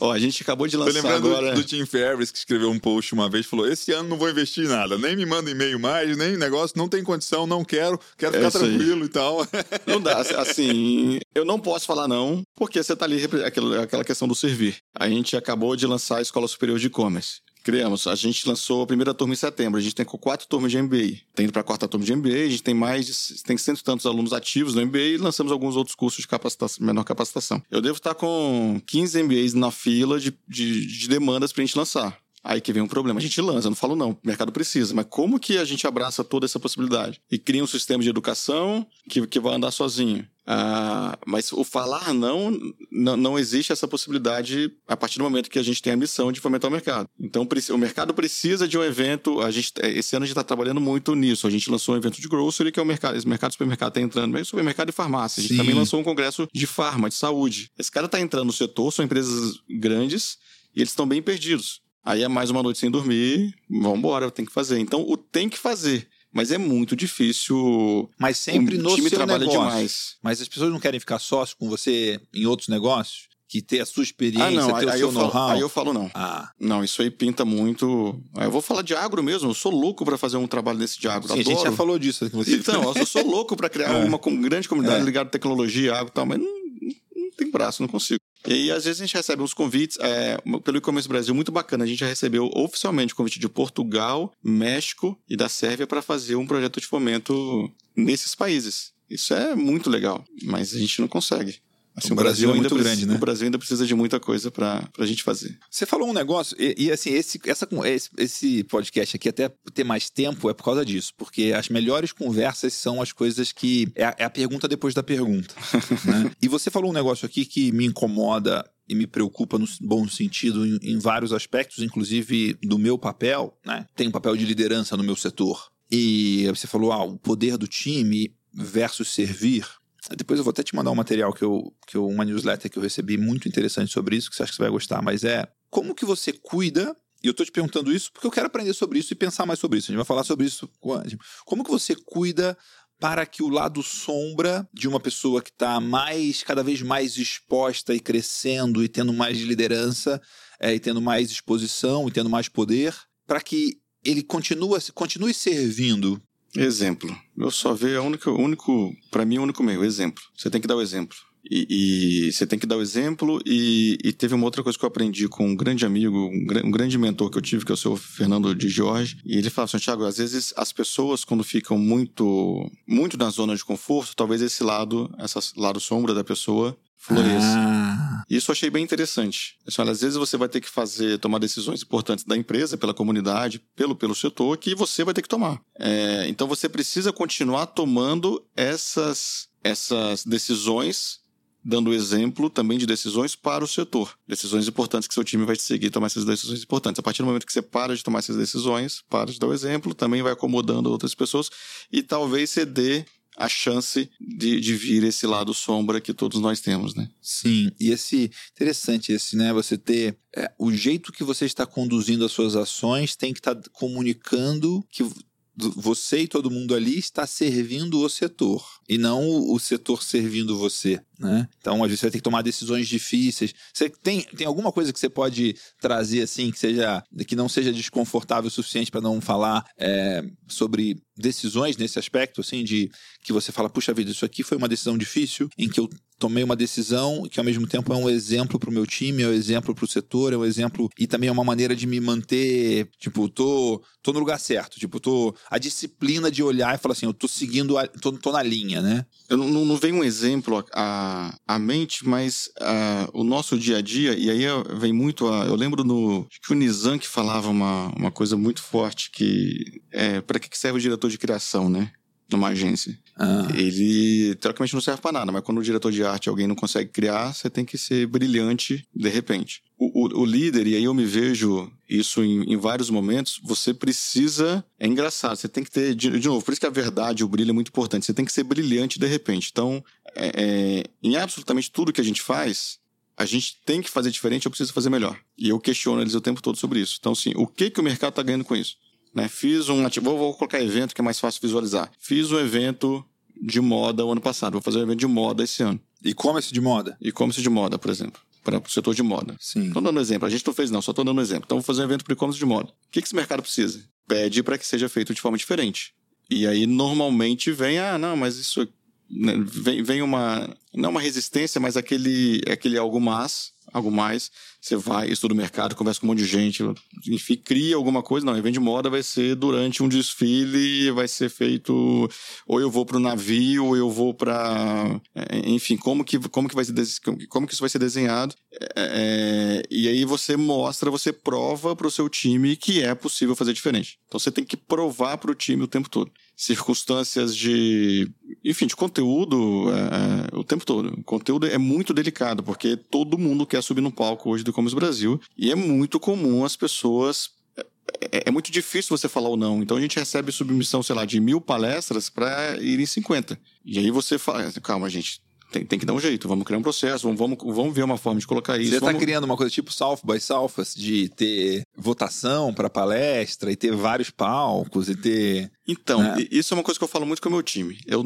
ó, a gente acabou de lançar. Tô lembrando agora... do, do Tim Ferriss que escreveu um post uma vez falou: esse ano não vou investir em nada, nem me manda e-mail mais, nem negócio, não tem condição, não quero, quero ficar é tranquilo aí. e tal. *laughs* Não dá, assim, eu não posso falar não, porque você tá ali, aquela, aquela questão do servir. A gente acabou de lançar a Escola Superior de E-Commerce. Criamos. A gente lançou a primeira turma em setembro. A gente tem quatro turmas de MBA. Tem indo para a quarta turma de MBA. A gente tem mais de tem cento e tantos alunos ativos no MBA e lançamos alguns outros cursos de capacitação, menor capacitação. Eu devo estar com 15 MBAs na fila de, de, de demandas para a gente lançar. Aí que vem um problema. A gente lança, eu não falo não, o mercado precisa, mas como que a gente abraça toda essa possibilidade? E cria um sistema de educação que, que vai andar sozinho. Ah, mas o falar não, não, não existe essa possibilidade a partir do momento que a gente tem a missão de fomentar o mercado. Então, o mercado precisa de um evento. A gente, esse ano a gente está trabalhando muito nisso. A gente lançou um evento de grocery, que é o mercado. Esse mercado supermercado está entrando, mas supermercado e farmácia. A gente Sim. também lançou um congresso de farma, de saúde. Esse cara está entrando no setor, são empresas grandes e eles estão bem perdidos. Aí é mais uma noite sem dormir, vamos embora, tem que fazer. Então, o tem que fazer. Mas é muito difícil. Mas sempre o no time seu trabalha negócio. demais. Mas as pessoas não querem ficar sócio com você em outros negócios? Que ter a sua experiência, ah, não. ter aí, o seu know-how? Aí eu falo não. Ah. Não, isso aí pinta muito. Eu vou falar de agro mesmo. Eu sou louco para fazer um trabalho desse de agro. Sim, a gente já falou disso. Você... Então, eu sou louco para criar *laughs* é. uma grande comunidade é. ligada à tecnologia, agro e tal, mas não, não tem braço, não consigo. E às vezes, a gente recebe uns convites é, pelo e-commerce Brasil muito bacana. A gente já recebeu oficialmente convite de Portugal, México e da Sérvia para fazer um projeto de fomento nesses países. Isso é muito legal, mas a gente não consegue. Assim, o, Brasil, Brasil é muito grande, né? O Brasil ainda precisa de muita coisa para a gente fazer. Você falou um negócio, e, e assim, esse, essa, esse, esse podcast aqui, até ter mais tempo, é por causa disso. Porque as melhores conversas são as coisas que. É a, é a pergunta depois da pergunta. *laughs* né? E você falou um negócio aqui que me incomoda e me preocupa no bom sentido em, em, vários aspectos, inclusive do meu papel, né? Tem um papel de liderança no meu setor. E você falou, ah, o poder do time versus servir. Depois eu vou até te mandar um material que eu, que eu, uma newsletter que eu recebi muito interessante sobre isso, que você acha que você vai gostar, mas é como que você cuida e eu estou te perguntando isso porque eu quero aprender sobre isso e pensar mais sobre isso. A gente vai falar sobre isso. Como que você cuida para que o lado sombra de uma pessoa que está mais, cada vez mais exposta e crescendo e tendo mais liderança é, e tendo mais exposição e tendo mais poder, para que ele continue, continue servindo Exemplo. Eu só vejo única, único, para mim, o único meio, exemplo. Você tem que dar o exemplo. E, e, você tem que dar o exemplo. E, e, teve uma outra coisa que eu aprendi com um grande amigo, um, um, grande mentor que eu tive, que é o seu Fernando de Jorge. E ele fala assim: Tiago, às vezes as pessoas, quando ficam muito, muito na zona de conforto, talvez esse lado, esse lado sombra da pessoa, floresça. Ah. Isso eu achei bem interessante. Assim, olha, às vezes você vai ter que fazer, tomar decisões importantes da empresa, pela comunidade, pelo, pelo setor, que você vai ter que tomar. É, então você precisa continuar tomando essas, essas decisões dando exemplo também de decisões para o setor. Decisões importantes que seu time vai te seguir tomar essas decisões importantes. A partir do momento que você para de tomar essas decisões, para de dar o exemplo, também vai acomodando outras pessoas e talvez dê a chance de, de vir esse lado sombra que todos nós temos, né? Sim, e esse interessante esse, né? Você ter é, o jeito que você está conduzindo as suas ações tem que estar tá comunicando que você e todo mundo ali está servindo o setor e não o setor servindo você, né? Então, às vezes você vai ter que tomar decisões difíceis. Você tem, tem alguma coisa que você pode trazer assim que seja que não seja desconfortável o suficiente para não falar é, sobre decisões nesse aspecto, assim, de que você fala, puxa vida, isso aqui foi uma decisão difícil, em que eu tomei uma decisão que ao mesmo tempo é um exemplo para o meu time, é um exemplo para o setor, é um exemplo e também é uma maneira de me manter, tipo, tô, tô no lugar certo, tipo, tô a disciplina de olhar e falar assim, eu tô seguindo, a, tô, tô na linha, né? Eu não, não vem um exemplo à mente, mas uh, o nosso dia a dia, e aí vem muito a, eu lembro no que o Nizam que falava uma, uma coisa muito forte que é para que serve o diretor de criação, né? Numa agência. Ah. Ele, teoricamente, não serve para nada, mas quando o diretor de arte alguém não consegue criar, você tem que ser brilhante de repente. O, o, o líder, e aí eu me vejo isso em, em, vários momentos, você precisa. É engraçado, você tem que ter. De, de, novo, por isso que a verdade, o brilho é muito importante. Você tem que ser brilhante de repente. Então, é, é, em absolutamente tudo que a gente faz, a gente tem que fazer diferente, eu preciso fazer melhor. E eu questiono eles o tempo todo sobre isso. Então, assim, o que, que o mercado está ganhando com isso? Né? Fiz um. Vou, vou colocar evento que é mais fácil visualizar. Fiz um evento de moda o ano passado. Vou fazer um evento de moda esse ano. E-commerce de moda? E-commerce de moda, por exemplo. Para o setor de moda. Sim. Estou dando exemplo. A gente não fez, não, só estou dando um exemplo. Então, vou fazer um evento para e-commerce de moda. O que, que esse mercado precisa? Pede para que seja feito de forma diferente. E aí, normalmente, vem, ah, não, mas isso. Né, vem, vem uma. Não uma resistência, mas aquele, aquele algo mais algo mais, você vai, estuda o mercado, conversa com um monte de gente, enfim, cria alguma coisa. Não, evento de moda vai ser durante um desfile, vai ser feito, ou eu vou para o navio, ou eu vou para, é, enfim, como que, como que vai ser, como que isso vai ser desenhado. É, é, e aí você mostra, você prova para o seu time que é possível fazer diferente. Então você tem que provar para o time o tempo todo circunstâncias de, enfim, de conteúdo é, o tempo todo. O conteúdo é muito delicado, porque todo mundo quer subir no palco hoje do e Brasil, e é muito comum as pessoas é, é, muito difícil você falar ou não. Então a gente recebe submissão, sei lá, de mil palestras para ir em 50. E aí você fala, calma, gente, tem, tem que dar um jeito, vamos criar um processo, vamos, vamos, vamos ver uma forma de colocar isso. Você está vamos... criando uma coisa tipo South by Southwest, de ter votação para palestra e ter vários palcos e ter. Então, né? isso é uma coisa que eu falo muito com o meu time. Eu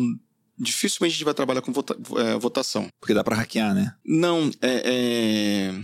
dificilmente a gente vai trabalhar com vota, é, votação. Porque dá para hackear, né? Não, é, é,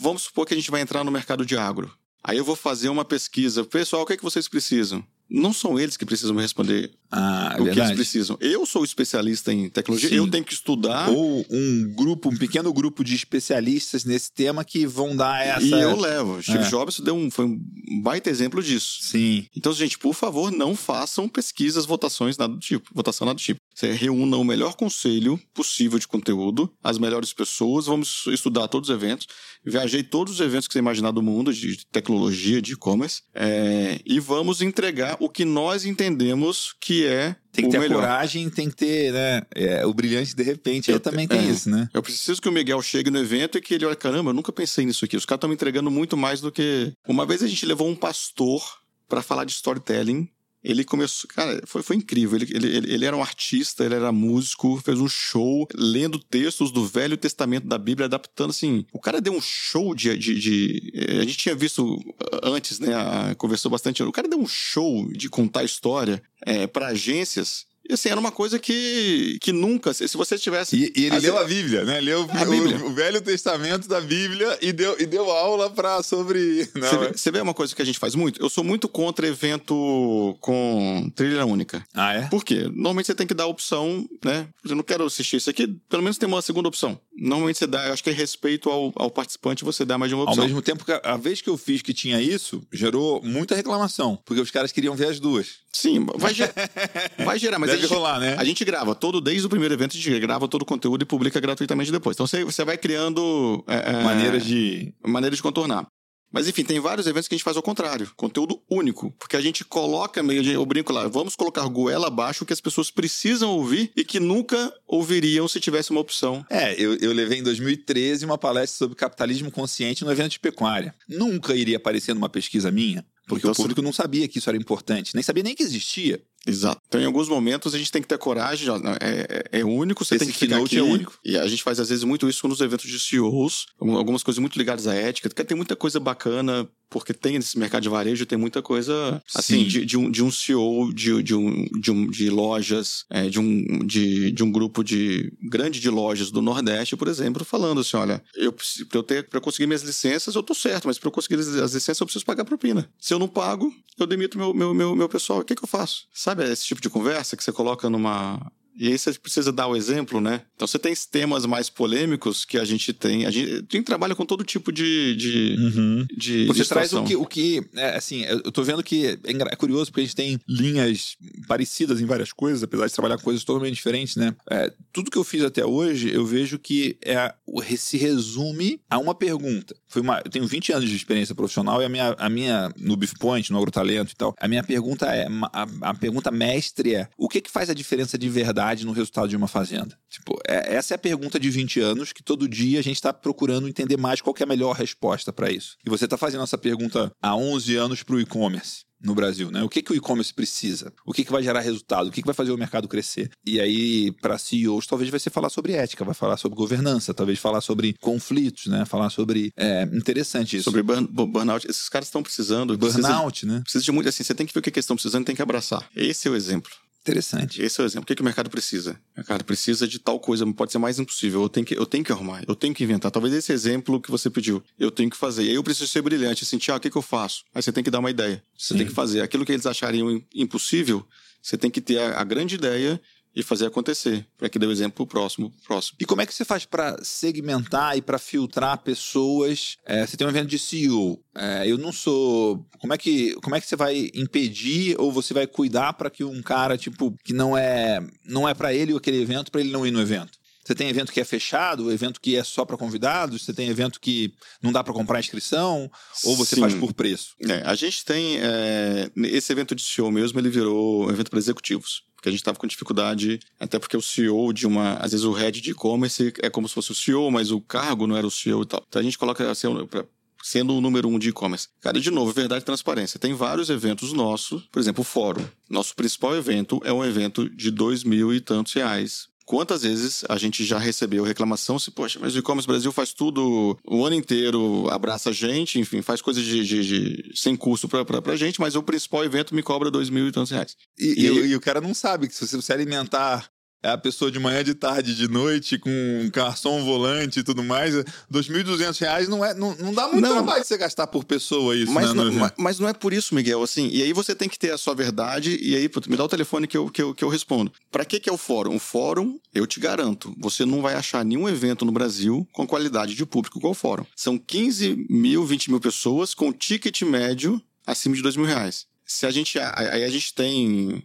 Vamos supor que a gente vai entrar no mercado de agro. Aí eu vou fazer uma pesquisa. Pessoal, o que, é que vocês precisam? Não são eles que precisam me responder ah, o verdade. que eles precisam. Eu sou especialista em tecnologia, Sim. eu tenho que estudar. Ou um grupo, um pequeno grupo de especialistas nesse tema que vão dar essa. E eu levo. Steve é. Jobs deu um, foi um baita exemplo disso. Sim. Então, gente, por favor, não façam pesquisas, votações, nada do tipo. Votação, nada do tipo. Você reúna o melhor conselho possível de conteúdo, as melhores pessoas, vamos estudar todos os eventos. Viajei todos os eventos que você imaginar do mundo, de tecnologia, de e-commerce, é, e vamos entregar o que nós entendemos que é tem que ter melhor. coragem, tem que ter, né? É, o brilhante de repente. Eu, também tem é, isso, né? Eu preciso que o Miguel chegue no evento e que ele olhe, caramba, eu nunca pensei nisso aqui. Os caras estão me entregando muito mais do que. Uma vez a gente levou um pastor para falar de storytelling ele começou. Cara, foi, foi incrível. Ele, ele, ele era um artista, ele era músico, fez um show lendo textos do Velho Testamento da Bíblia, adaptando assim. O cara deu um show de. de, de eh, a gente tinha visto antes, né? A, conversou bastante. O cara deu um show de contar história é, para agências e assim, era uma coisa que, que nunca, se você tivesse. E, e ele leu a Bíblia, né? Leu a Bíblia. O, o, Velho Testamento da Bíblia e deu, e deu aula para sobre. Não, você, vê, é. você vê uma coisa que a gente faz muito? Eu sou muito contra evento com trilha única. Ah, é? Por quê? Normalmente você tem que dar a opção, né? Eu não quero assistir isso aqui, pelo menos tem uma segunda opção. Normalmente você dá, eu acho que é respeito ao, ao participante, você dá mais de uma opção. Ao mesmo tempo que a, a vez que eu fiz que tinha isso, gerou muita reclamação, porque os caras queriam ver as duas. Sim, vai, *laughs* vai gerar, mas Deve a gente, rolar, né? a gente grava todo, desde o primeiro evento, a gente grava todo o conteúdo e publica gratuitamente depois. Então você, você vai criando. É, é maneiras de. Maneiras de contornar. Mas enfim, tem vários eventos que a gente faz ao contrário, conteúdo único, porque a gente coloca meio de, eu brinco lá, vamos colocar goela abaixo que as pessoas precisam ouvir e que nunca ouviriam se tivesse uma opção. É, eu, eu levei em 2013 uma palestra sobre capitalismo consciente no evento de pecuária. Nunca iria aparecer numa pesquisa minha, porque então, o público não sabia que isso era importante, nem sabia nem que existia. Exato. Então, em alguns momentos, a gente tem que ter coragem. É, é, é único, você Esse tem que ficar aqui. É único. E a gente faz, às vezes, muito isso nos eventos de CEOs. Algumas coisas muito ligadas à ética. Tem muita coisa bacana porque tem nesse mercado de varejo, tem muita coisa, assim, de, de, um, de um CEO de, de, um, de, um, de lojas, é, de, um, de, de um grupo de grande de lojas do Nordeste, por exemplo, falando assim, olha, eu para eu ter para conseguir minhas licenças, eu tô certo, mas para eu conseguir as licenças eu preciso pagar propina. Se eu não pago, eu demito meu, meu, meu, meu pessoal. O que, que eu faço? Sabe esse tipo de conversa que você coloca numa e aí você precisa dar o exemplo, né? Então você tem temas mais polêmicos que a gente tem. A gente, trabalha com todo tipo de. de, uhum. de você de traz o que. O que é, assim, eu tô vendo que é, é, curioso porque a gente tem linhas parecidas em várias coisas, apesar de trabalhar coisas totalmente diferentes, né? É, tudo que eu fiz até hoje, eu vejo que é, se resume a uma pergunta. Foi uma, eu tenho 20 anos de experiência profissional e a minha, a minha no Beef Point, no Agrotalento e tal, a minha pergunta é. A, a pergunta mestre é: o que, que faz a diferença de verdade? Verdade no resultado de uma fazenda? Tipo, é, essa é a pergunta de 20 anos que todo dia a gente está procurando entender mais qual é a melhor resposta para isso. E você está fazendo essa pergunta há 11 anos para o e-commerce no Brasil, né? O que, que o e-commerce precisa? O que, que vai gerar resultado? O que, que vai fazer o mercado crescer? E aí, para CEOs, talvez vai ser falar sobre ética, vai falar sobre governança, talvez falar sobre conflitos, né? Falar sobre. É interessante isso. Sobre burn, burnout. Esses caras estão precisando. Burnout, precisa, né? Precisa de muito. Assim, você tem que ver o que eles estão precisando e tem que abraçar. Esse é o exemplo. Interessante. Esse é o exemplo. O que, que o mercado precisa? O mercado precisa de tal coisa, pode ser mais impossível. Eu tenho, que, eu tenho que arrumar, eu tenho que inventar. Talvez esse exemplo que você pediu, eu tenho que fazer. E aí eu preciso ser brilhante, assim, Tiago, o que, que eu faço? Aí você tem que dar uma ideia. Você Sim. tem que fazer. Aquilo que eles achariam impossível, você tem que ter a, a grande ideia e fazer acontecer, para que dê o um exemplo pro próximo, pro próximo. E como é que você faz para segmentar e para filtrar pessoas? É, você tem um evento de CEO. É, eu não sou. Como é que como é que você vai impedir ou você vai cuidar para que um cara tipo que não é não é para ele aquele evento para ele não ir no evento? Você tem evento que é fechado, evento que é só para convidados, você tem evento que não dá para comprar inscrição, ou você Sim. faz por preço? É, a gente tem. É, esse evento de CEO mesmo, ele virou um evento para executivos porque a gente estava com dificuldade, até porque o CEO de uma. Às vezes o head de e-commerce é como se fosse o CEO, mas o cargo não era o CEO e tal. Então a gente coloca assim, pra, sendo o número um de e-commerce. Cara, de novo, verdade e transparência. Tem vários eventos nossos, por exemplo, o fórum. Nosso principal evento é um evento de dois mil e tantos reais Quantas vezes a gente já recebeu reclamação se, poxa, mas o e-commerce Brasil faz tudo o ano inteiro, abraça a gente, enfim, faz coisas de, de, de, sem custo pra, pra, pra gente, mas o principal evento me cobra dois mil e tantos reais. E, e, e, e o cara não sabe que se você alimentar é a pessoa de manhã, de tarde, de noite, com um garçom volante e tudo mais. 2.200 reais não, é, não, não dá muito não, trabalho você gastar por pessoa isso, mas né? Não, mas, mas, não é por isso, Miguel. Assim, e aí você tem que ter a sua verdade e aí, me dá o telefone que eu, que eu, que eu respondo. Para que, que é o fórum? O fórum, eu te garanto, você não vai achar nenhum evento no Brasil com qualidade de público igual o fórum. São 15 mil, 20 mil pessoas com ticket médio acima de 2 mil reais. Se a gente. Aí a gente tem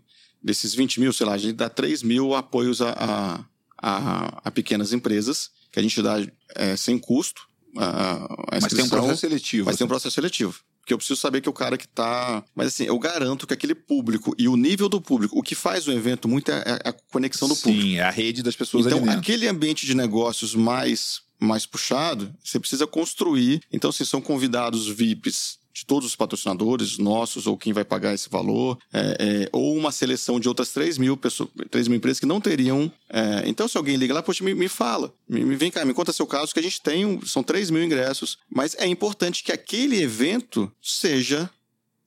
desses 20 mil, sei lá, a gente dá 3 mil apoios a, a, a, pequenas empresas, que a gente dá é, sem custo. A, a mas tem um processo seletivo. Mas assim. tem um processo seletivo. Porque eu preciso saber que o cara que está. Mas assim, eu garanto que aquele público e o nível do público, o que faz o evento muito é, é a conexão do Sim, público. Sim, é a rede das pessoas então, aquele ambiente de negócios mais mais puxado, você precisa construir. Então, se são convidados VIPs de todos os patrocinadores nossos ou quem vai pagar esse valor, é, é, ou uma seleção de outras 3 mil, pessoas, 3 mil empresas que não teriam. É, então, se alguém liga lá, poxa, me, me fala, me, me, vem cá, me conta seu caso, que a gente tem, são 3 mil ingressos, mas é importante que aquele evento seja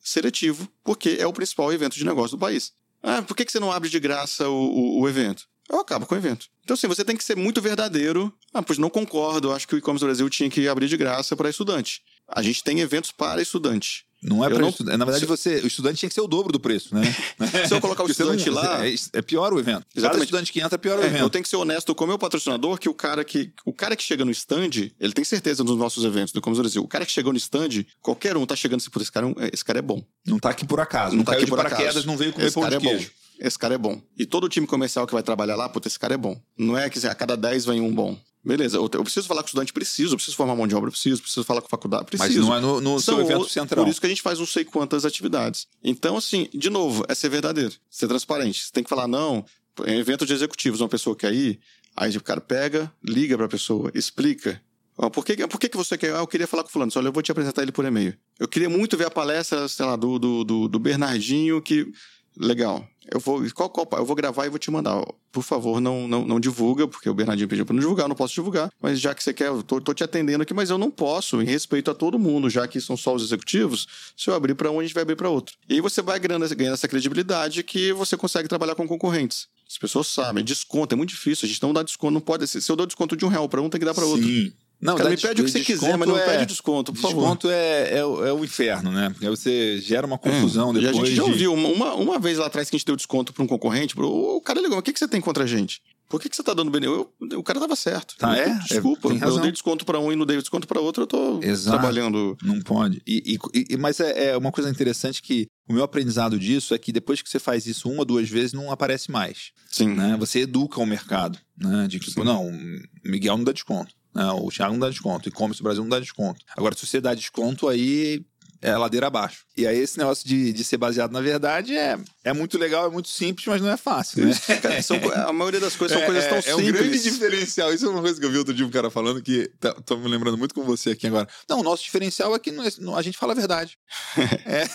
seletivo, porque é o principal evento de negócio do país. Ah, por que, que você não abre de graça o, o, o evento? eu acabo com o evento. Então, assim, você tem que ser muito verdadeiro. Ah, pois não concordo, acho que o e-commerce Brasil tinha que abrir de graça para estudante. A gente tem eventos para estudante. Não é para estudante. Na verdade, você, o estudante tinha que ser o dobro do preço, né? *laughs* Se eu colocar o *laughs* estudante não, lá. É, é, pior o evento. Exatamente. Cada estudante que entra, é pior o é, evento. Eu tenho que ser honesto com o meu patrocinador, que o cara que. O cara que chega no stand, ele tem certeza nos nossos eventos do e-commerce Brasil. O cara que chegou no stand, qualquer um tá chegando assim, por esse cara, é esse cara é bom. Não tá aqui por acaso. Não, não tá aqui por acaso. não veio com esse cara é bom esse cara é bom. E todo time comercial que vai trabalhar lá, puta, esse cara é bom. Não é que assim, a cada 10 vem um bom. Beleza, eu, preciso falar com o estudante, preciso, eu preciso formar mão de obra, preciso, preciso falar com a faculdade, preciso. Mas não é no, no seu evento central. Por isso que a gente faz não sei quantas atividades. Então, assim, de novo, é ser verdadeiro, ser transparente. Você tem que falar, não, em evento de executivos, uma pessoa quer ir, aí o cara pega, liga pra pessoa, explica. por que, por que, que você quer? Ah, eu queria falar com o fulano, só eu vou te apresentar ele por e-mail. Eu queria muito ver a palestra, sei lá, do, do, do, do Bernardinho, que. Legal eu vou, qual, qual, eu vou gravar e vou te mandar. Por favor, não, não, não divulga, porque o Bernardinho pediu para não divulgar, eu não posso divulgar. Mas já que você quer, eu tô, tô, te atendendo aqui, mas eu não posso, em respeito a todo mundo, já que são só os executivos. Se eu abrir para um, a gente vai abrir para outro. E aí você vai ganhando, ganhando essa credibilidade que você consegue trabalhar com concorrentes. As pessoas sabem, desconto, é muito difícil. A gente não dá desconto, não pode. Se eu dou desconto de um real para um, tem que dar para outro. Sim. Não, cara, me pede o que você quiser, mas não é, pede desconto, por favor. Desconto é, é, é, o inferno, né? Porque você gera uma confusão é. depois. E a gente já ouviu uma, uma vez lá atrás que a gente deu desconto para um concorrente, pro, o cara ligou, o que, que você tem contra a gente? Por que, que você tá dando benefício? O cara tava certo. Tá, é? Desculpa. É, eu dei desconto para um e não dei desconto para outro, eu tô Exato. trabalhando. Não pode. E, e, mas é, é, uma coisa interessante que o meu aprendizado disso é que depois que você faz isso uma, duas vezes, não aparece mais. Sim. Né? Você educa o mercado. Né? De tipo, Sim. não, Miguel não dá desconto. Não, né? o Thiago não dá desconto. E-commerce Brasil não dá desconto. Agora, se você dá desconto, aí é ladeira abaixo. E aí esse negócio de, de ser baseado na verdade é, é muito legal, é muito simples, mas não é fácil, né? Cara, *laughs* são, a maioria das coisas são é, coisas tão é, simples. É um grande diferencial. Isso é uma coisa que eu vi outro dia um cara falando que tá, tô me lembrando muito com você aqui agora. Não, o nosso diferencial é que não, a gente fala a verdade. *laughs* é.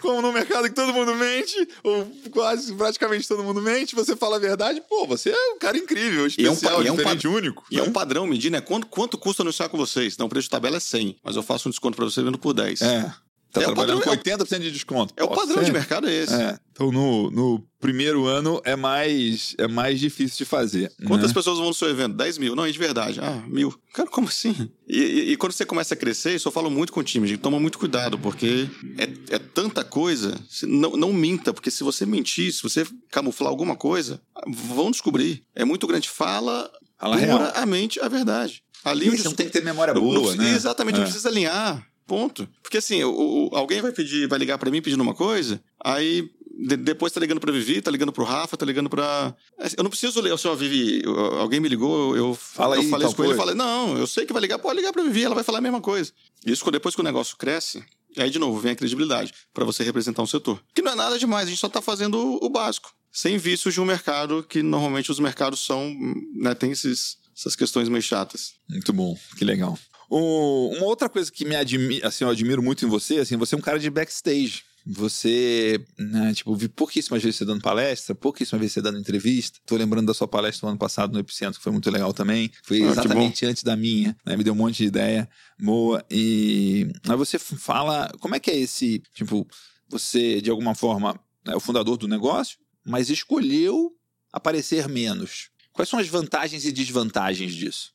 Como no mercado que todo mundo mente, ou quase praticamente todo mundo mente, você fala a verdade, pô, você é um cara incrível, especial, e é um, diferente, é um único. E né? é um padrão medir, né? Quanto, quanto custa anunciar com vocês? Então o preço de tabela é 100, mas eu faço um desconto para você vendo por 10. É. Tá é trabalhando com 80% de desconto. É o padrão ser. de mercado é esse. É. Então, no, no primeiro ano é mais, é mais difícil de fazer. Quantas né? pessoas vão no seu evento? 10 mil. Não, é de verdade. Ah, mil. Cara, como assim? E, e, e, quando você começa a crescer, isso eu falo muito com o time, gente, toma muito cuidado, porque é, é tanta coisa. Não, não minta, porque se você mentir, se você camuflar alguma coisa, vão descobrir. É muito grande. Fala, Fala puramente a verdade. Ali você não tem que ter memória boa, não, né? Exatamente, é. não precisa alinhar. Ponto. Porque assim, o, o, alguém vai pedir, vai ligar para mim pedindo uma coisa, aí de, depois tá ligando pra Vivi, tá ligando pro Rafa, tá ligando pra. Eu não preciso ler, o senhor Vivi, alguém me ligou, eu, Fala eu aí, falei isso com ele, falei, não, eu sei que vai ligar, pode ligar pra Vivi, ela vai falar a mesma coisa. Isso depois que o negócio cresce, aí de novo vem a credibilidade para você representar um setor. Que não é nada demais, a gente só tá fazendo o, o básico. Sem vícios de um mercado que normalmente os mercados são, né, tem esses, essas questões meio chatas. Muito bom, que legal. O, uma outra coisa que me admira, assim, eu admiro muito em você, assim, você é um cara de backstage. Você, né, tipo, vi pouquíssimas vezes você dando palestra, pouquíssimas vezes você dando entrevista. Tô lembrando da sua palestra no ano passado no Epicentro, que foi muito legal também. Foi ah, exatamente antes da minha, né? Me deu um monte de ideia boa. E aí você fala, como é que é esse, tipo, você, de alguma forma, é o fundador do negócio, mas escolheu aparecer menos. Quais são as vantagens e desvantagens disso?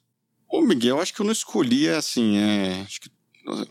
Ô, Miguel, eu acho que eu não escolhi, assim, é, acho que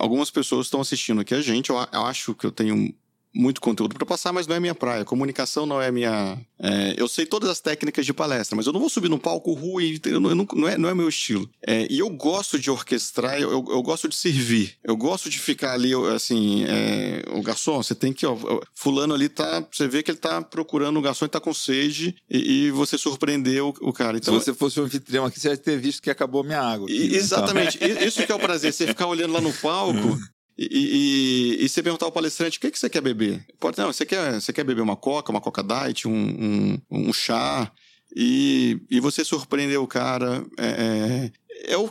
algumas pessoas estão assistindo aqui a gente, eu, eu acho que eu tenho muito conteúdo para passar, mas não é minha praia. Comunicação não é minha. É, eu sei todas as técnicas de palestra, mas eu não vou subir num palco ruim, eu não, eu não, não, é, não é meu estilo. É, e eu gosto de orquestrar, eu, eu, eu, gosto de servir. Eu gosto de ficar ali, assim, é, o garçom, você tem que. Ó, fulano ali tá. Você vê que ele tá procurando o garçom e tá com sede, e, e você surpreendeu o, o, cara. Então, Se você fosse um anfitrião aqui, você ia ter visto que acabou minha água. Aqui, e, exatamente. Então. Isso que é o prazer, você ficar olhando lá no palco. *laughs* E, e, e, você perguntar ao palestrante o que, que você quer beber? Pode, não, você quer, você quer beber uma coca, uma coca diet, um, um, um chá, e, e você surpreender o cara. É, é, é o,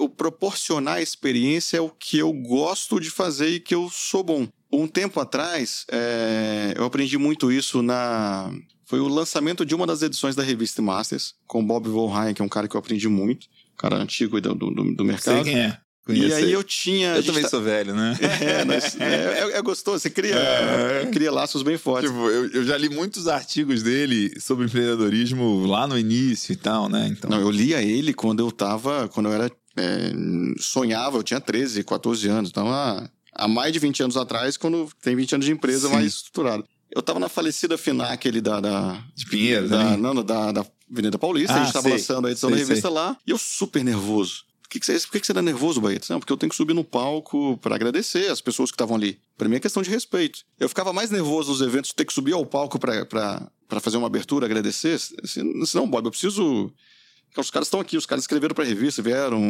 o proporcionar a experiência é o que eu gosto de fazer e que eu sou bom. Um tempo atrás, é, eu aprendi muito isso na. Foi o lançamento de uma das edições da revista Masters, com Bob Volheim, que é um cara que eu aprendi muito, um cara antigo do, do, do mercado. Sei quem é. Conheci. E aí eu tinha. Eu também tá... sou velho, né? *laughs* É, nós, é, é, é, gostoso, você cria, é. cria laços bem fortes. Tipo, eu, eu, já li muitos artigos dele sobre empreendedorismo lá no início e tal, né? Então... Não, eu lia ele quando eu tava. Quando eu era. É, sonhava, eu tinha 13, 14 anos. Então, há, há mais de 20 anos atrás, quando tem 20 anos de empresa Sim. mais estruturada. Eu tava na falecida FINAC ali da. da de Pinheiro, da, Não, da, da Avenida Paulista, ah, a gente tava sei. lançando a edição sei, da revista sei. lá, e eu super nervoso que, que, você, por que, que você tá nervoso, Baeta? Não, porque eu tenho que subir no palco para agradecer as pessoas que estavam ali. Para mim é questão de respeito. Eu ficava mais nervoso nos eventos ter que subir ao palco para fazer uma abertura, agradecer. Senão, Bob, eu preciso. Os caras estão aqui, os caras escreveram para a revista, vieram.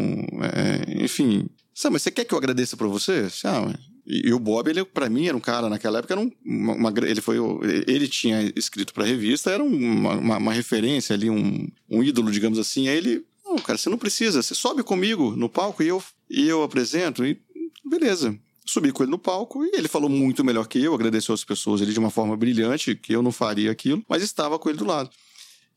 É, enfim. Sabe, mas você quer que eu agradeça para você? Ah, e, e, o Bob, ele para mim era um cara naquela época, era um, uma, uma, ele foi, ele tinha escrito para a revista, era uma, uma, uma, referência ali, um, um ídolo, digamos assim. Aí ele não, cara, você não precisa. Você sobe comigo no palco e eu, e eu apresento e beleza. Subi com ele no palco e ele falou muito melhor que eu, agradeceu as pessoas ali de uma forma brilhante, que eu não faria aquilo, mas estava com ele do lado.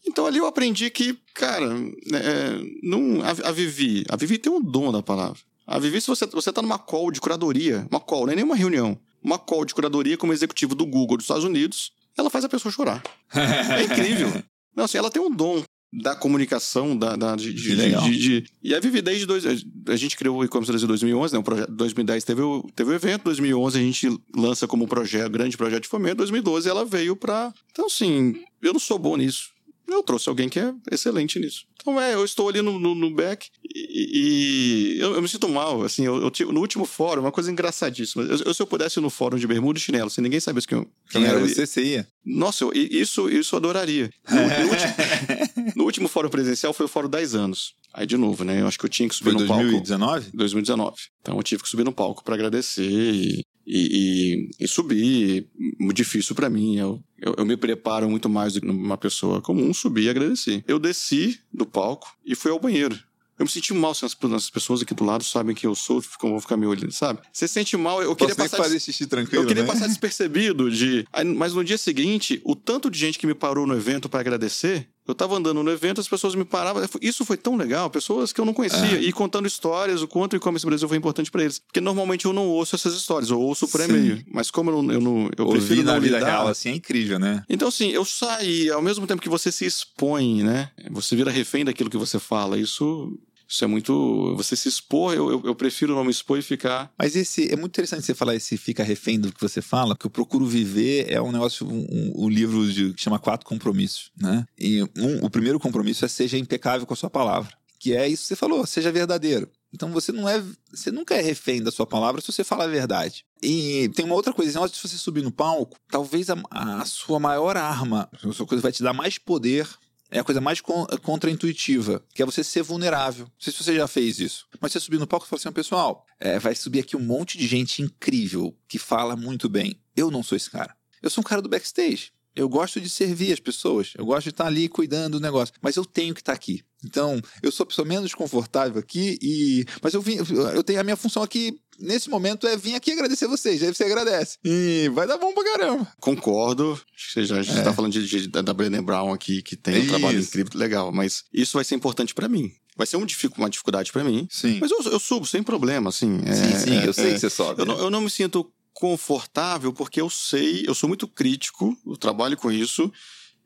Então ali eu aprendi que, cara, é, não, a, a Vivi, a Vivi tem um dom da palavra. A Vivi, se você, você tá numa call de curadoria, uma call, não é nem uma reunião, uma call de curadoria como executivo do Google dos Estados Unidos, ela faz a pessoa chorar. é incrível. *laughs* Não, assim, ela tem um dom da comunicação, da, da de, de, de, E a Vivi desde... Dois, a gente criou o e-commerce Brasil 2011, né? O projeto, 2010 teve o, teve o evento, 2011 a gente lança como projeto, grande projeto de fomento, 2012 ela veio para Então, assim, eu não sou bom nisso. Eu trouxe alguém que é excelente nisso. Então, é, eu estou ali no, no, no back e, e eu, eu, me sinto mal. Assim, eu, eu, no último fórum, uma coisa engraçadíssima. Eu, se eu pudesse ir no fórum de bermuda e chinelo, se ninguém sabesse quem, quem era você, você ia. Nossa, eu, isso, isso eu adoraria. *laughs* No, no, último, no, último, fórum presencial foi o fórum 10 anos. Aí, de novo, né? Eu acho que eu tinha que subir foi no 2019? palco. 2019? 2019. Então, eu tive que subir no palco para agradecer e, e, e, e subir. Difícil para mim. Eu, eu, eu, me preparo muito mais do que uma pessoa comum subir e agradecer. Eu desci do palco e fui ao banheiro. Eu me senti mal se as, as, pessoas aqui do lado sabem que eu sou, ficam, vão ficar me olhando, sabe? Você sente mal, eu queria passar. fazer xixi tranquilo. Eu queria né? passar despercebido de. Mas no dia seguinte, o tanto de gente que me parou no evento para agradecer, eu tava andando no evento, as pessoas me paravam. Isso foi tão legal, pessoas que eu não conhecia. É. E contando histórias, o quanto o e-commerce Brasil foi importante para eles. Porque normalmente eu não ouço essas histórias, eu ouço por e-mail. Mas como eu não. Eu, não, eu Ouvir prefiro na vida lidar, real, assim, é incrível, né? Então, assim, eu saí, ao mesmo tempo que você se expõe, né? Você vira refém daquilo que você fala. Isso isso é muito. Você se expor, eu, eu, eu, prefiro não me expor e ficar. Mas esse. É muito interessante você falar esse fica refém do que você fala, que eu procuro viver é um negócio, um, um, livro de, que chama Quatro Compromissos, né? E um, o primeiro compromisso é seja impecável com a sua palavra. Que é isso que você falou, seja verdadeiro. Então você não é. Você nunca é refém da sua palavra se você fala a verdade. E tem uma outra coisa, de você subir no palco, talvez a, a sua maior arma, a sua coisa vai te dar mais poder é a coisa mais contraintuitiva, que é você ser vulnerável. Não sei se você já fez isso. Mas você subir no palco e falar assim, pessoal, é, vai subir aqui um monte de gente incrível que fala muito bem. Eu não sou esse cara. Eu sou um cara do backstage. Eu gosto de servir as pessoas. Eu gosto de estar ali cuidando do negócio. Mas eu tenho que estar aqui. Então, eu sou a pessoa menos confortável aqui e. Mas eu vim. Eu tenho a minha função aqui nesse momento é vir aqui agradecer vocês. Aí você agradece. E vai dar bom pra caramba. Concordo. Acho que já, a gente é. tá falando de, de, da Brené Brown aqui, que tem um isso. trabalho incrível, legal. Mas isso vai ser importante para mim. Vai ser um, uma dificuldade para mim. Sim. Mas eu, eu, subo sem problema, assim. É, sim, sim, eu sei é, que você sobe. Eu não, eu não me sinto confortável porque eu sei, eu sou muito crítico, eu trabalho com isso.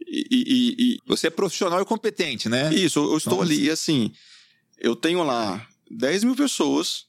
E, e, e, Você é profissional e competente, né? Isso, eu estou Nossa. ali e assim, eu tenho lá 10 mil pessoas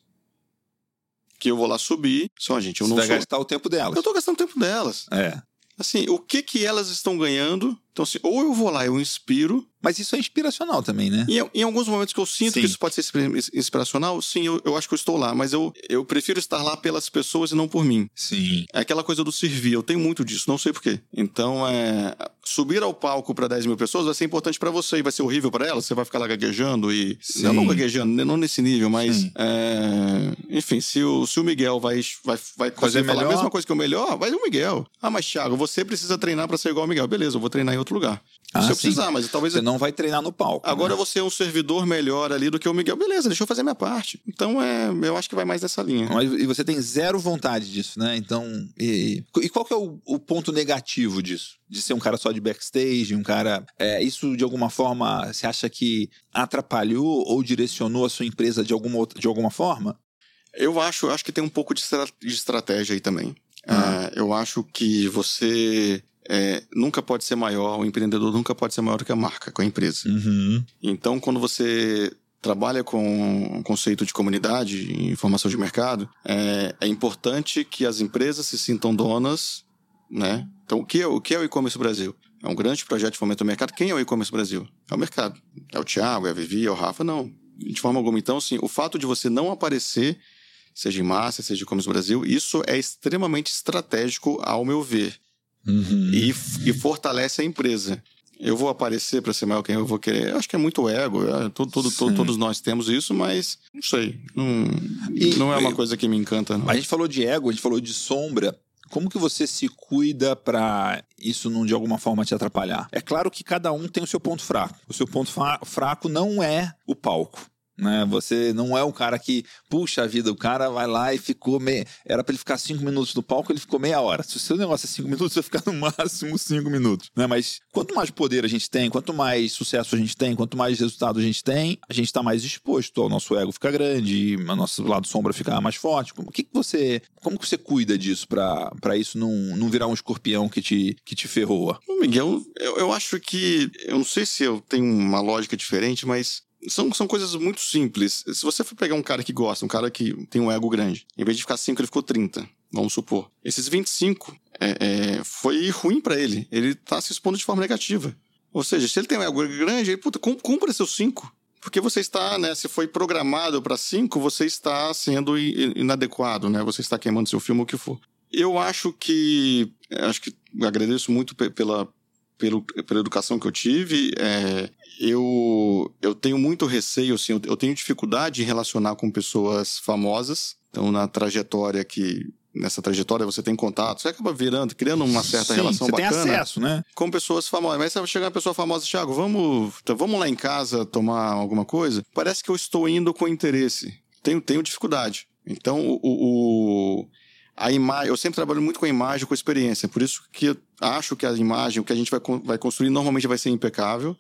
que eu vou lá subir. Só, gente, eu Você não vai sou... gastar o tempo delas. Eu estou gastando o tempo delas. É. Assim, o que que elas estão ganhando? Então, assim, ou eu vou lá, eu inspiro, mas isso é inspiracional também, né? Em, em alguns momentos que eu sinto sim. que isso pode ser inspiracional, sim, eu, eu acho que eu estou lá. Mas eu, eu prefiro estar lá pelas pessoas e não por mim. Sim. É aquela coisa do servir. Eu tenho muito disso, não sei porquê. Então, é, subir ao palco para 10 mil pessoas vai ser importante para você e vai ser horrível para elas. Você vai ficar lá gaguejando e. Sim. Não, não gaguejando, né, não nesse nível, mas. É, enfim, se o, se o Miguel vai, vai, vai fazer falar a mesma coisa que o melhor, vai o Miguel. Ah, mas Thiago, você precisa treinar para ser igual ao Miguel. Beleza, eu vou treinar em outro lugar. Ah, se eu sim. precisar, mas talvez. Você não vai treinar no palco. Agora né? você é um servidor melhor ali do que o Miguel. Beleza, deixa eu fazer minha parte. Então é, eu acho que vai mais nessa linha. Mas, e você tem zero vontade disso, né? Então. E, e qual que é o, o, ponto negativo disso? De ser um cara só de backstage, um cara. É, isso de alguma forma você acha que atrapalhou ou direcionou a sua empresa de alguma, de alguma forma? Eu acho, acho que tem um pouco de, de estratégia aí também. Uhum. eu acho que você é, nunca pode ser maior, o empreendedor nunca pode ser maior do que a marca, com a empresa. Uhum. Então, quando você trabalha com o conceito de comunidade, informação de mercado, é, é importante que as empresas se sintam donas, né? Então, o que é o, que é o e-commerce Brasil? É um grande projeto de fomento ao mercado. Quem é o e-commerce Brasil? É o mercado. É o Thiago, é a Vivi, é o Rafa? Não. De forma alguma. Então, sim, o fato de você não aparecer, seja em massa, seja em e-commerce Brasil, isso é extremamente estratégico, ao meu ver. Uhum. E, e fortalece a empresa. Eu vou aparecer para ser maior quem eu vou querer. Eu acho que é muito ego. É, todo, todo, todo, todos nós temos isso, mas não sei. Não, e, não é uma coisa que me encanta. Não. A gente falou de ego, a gente falou de sombra. Como que você se cuida para isso não de alguma forma te atrapalhar? É claro que cada um tem o seu ponto fraco. O seu ponto fraco não é o palco. Né? Você não é um cara que, puxa a vida, o cara vai lá e ficou. Era para ele ficar cinco minutos no palco, ele ficou meia hora. Se o seu negócio é cinco *laughs* minutos, você ficar no máximo cinco minutos. Né? Mas quanto mais poder a gente tem, quanto mais sucesso a gente tem, quanto mais resultado a gente tem, a gente está mais exposto ao nosso ego ficar grande, o nosso lado sombra ficar mais forte. Como que, que você. Como que você cuida disso para isso não, não virar um escorpião que te, que te ferroa? Miguel, eu, eu acho que. Eu não sei se eu tenho uma lógica diferente, mas são, são coisas muito simples. Se você for pegar um cara que gosta, um cara que tem um ego grande, em vez de ficar 5, ele ficou 30, vamos supor. Esses 25 é, é, foi ruim para ele. Ele tá se expondo de forma negativa. Ou seja, se ele tem um ego grande, ele, puta, cumpra seus 5. Porque você está, né? Se foi programado para 5, você está sendo inadequado, né? Você está queimando seu filme, o que for. Eu acho que. Acho que agradeço muito pela, pelo, pela educação que eu tive. É, eu, eu tenho muito receio, assim, eu, tenho dificuldade em relacionar com pessoas famosas. Então, na trajetória que nessa trajetória você tem contato, você acaba virando, criando uma certa Sim, relação você bacana. Tem acesso, né? Com pessoas famosas. Mas se chegar uma pessoa famosa, Thiago, vamos, então, vamos lá em casa tomar alguma coisa? Parece que eu estou indo com interesse. Tenho, tenho dificuldade. Então, o, o a imagem, eu sempre trabalho muito com a imagem, com a experiência. Por isso que eu acho que a imagem, o que a gente vai, vai construir, normalmente vai ser impecável.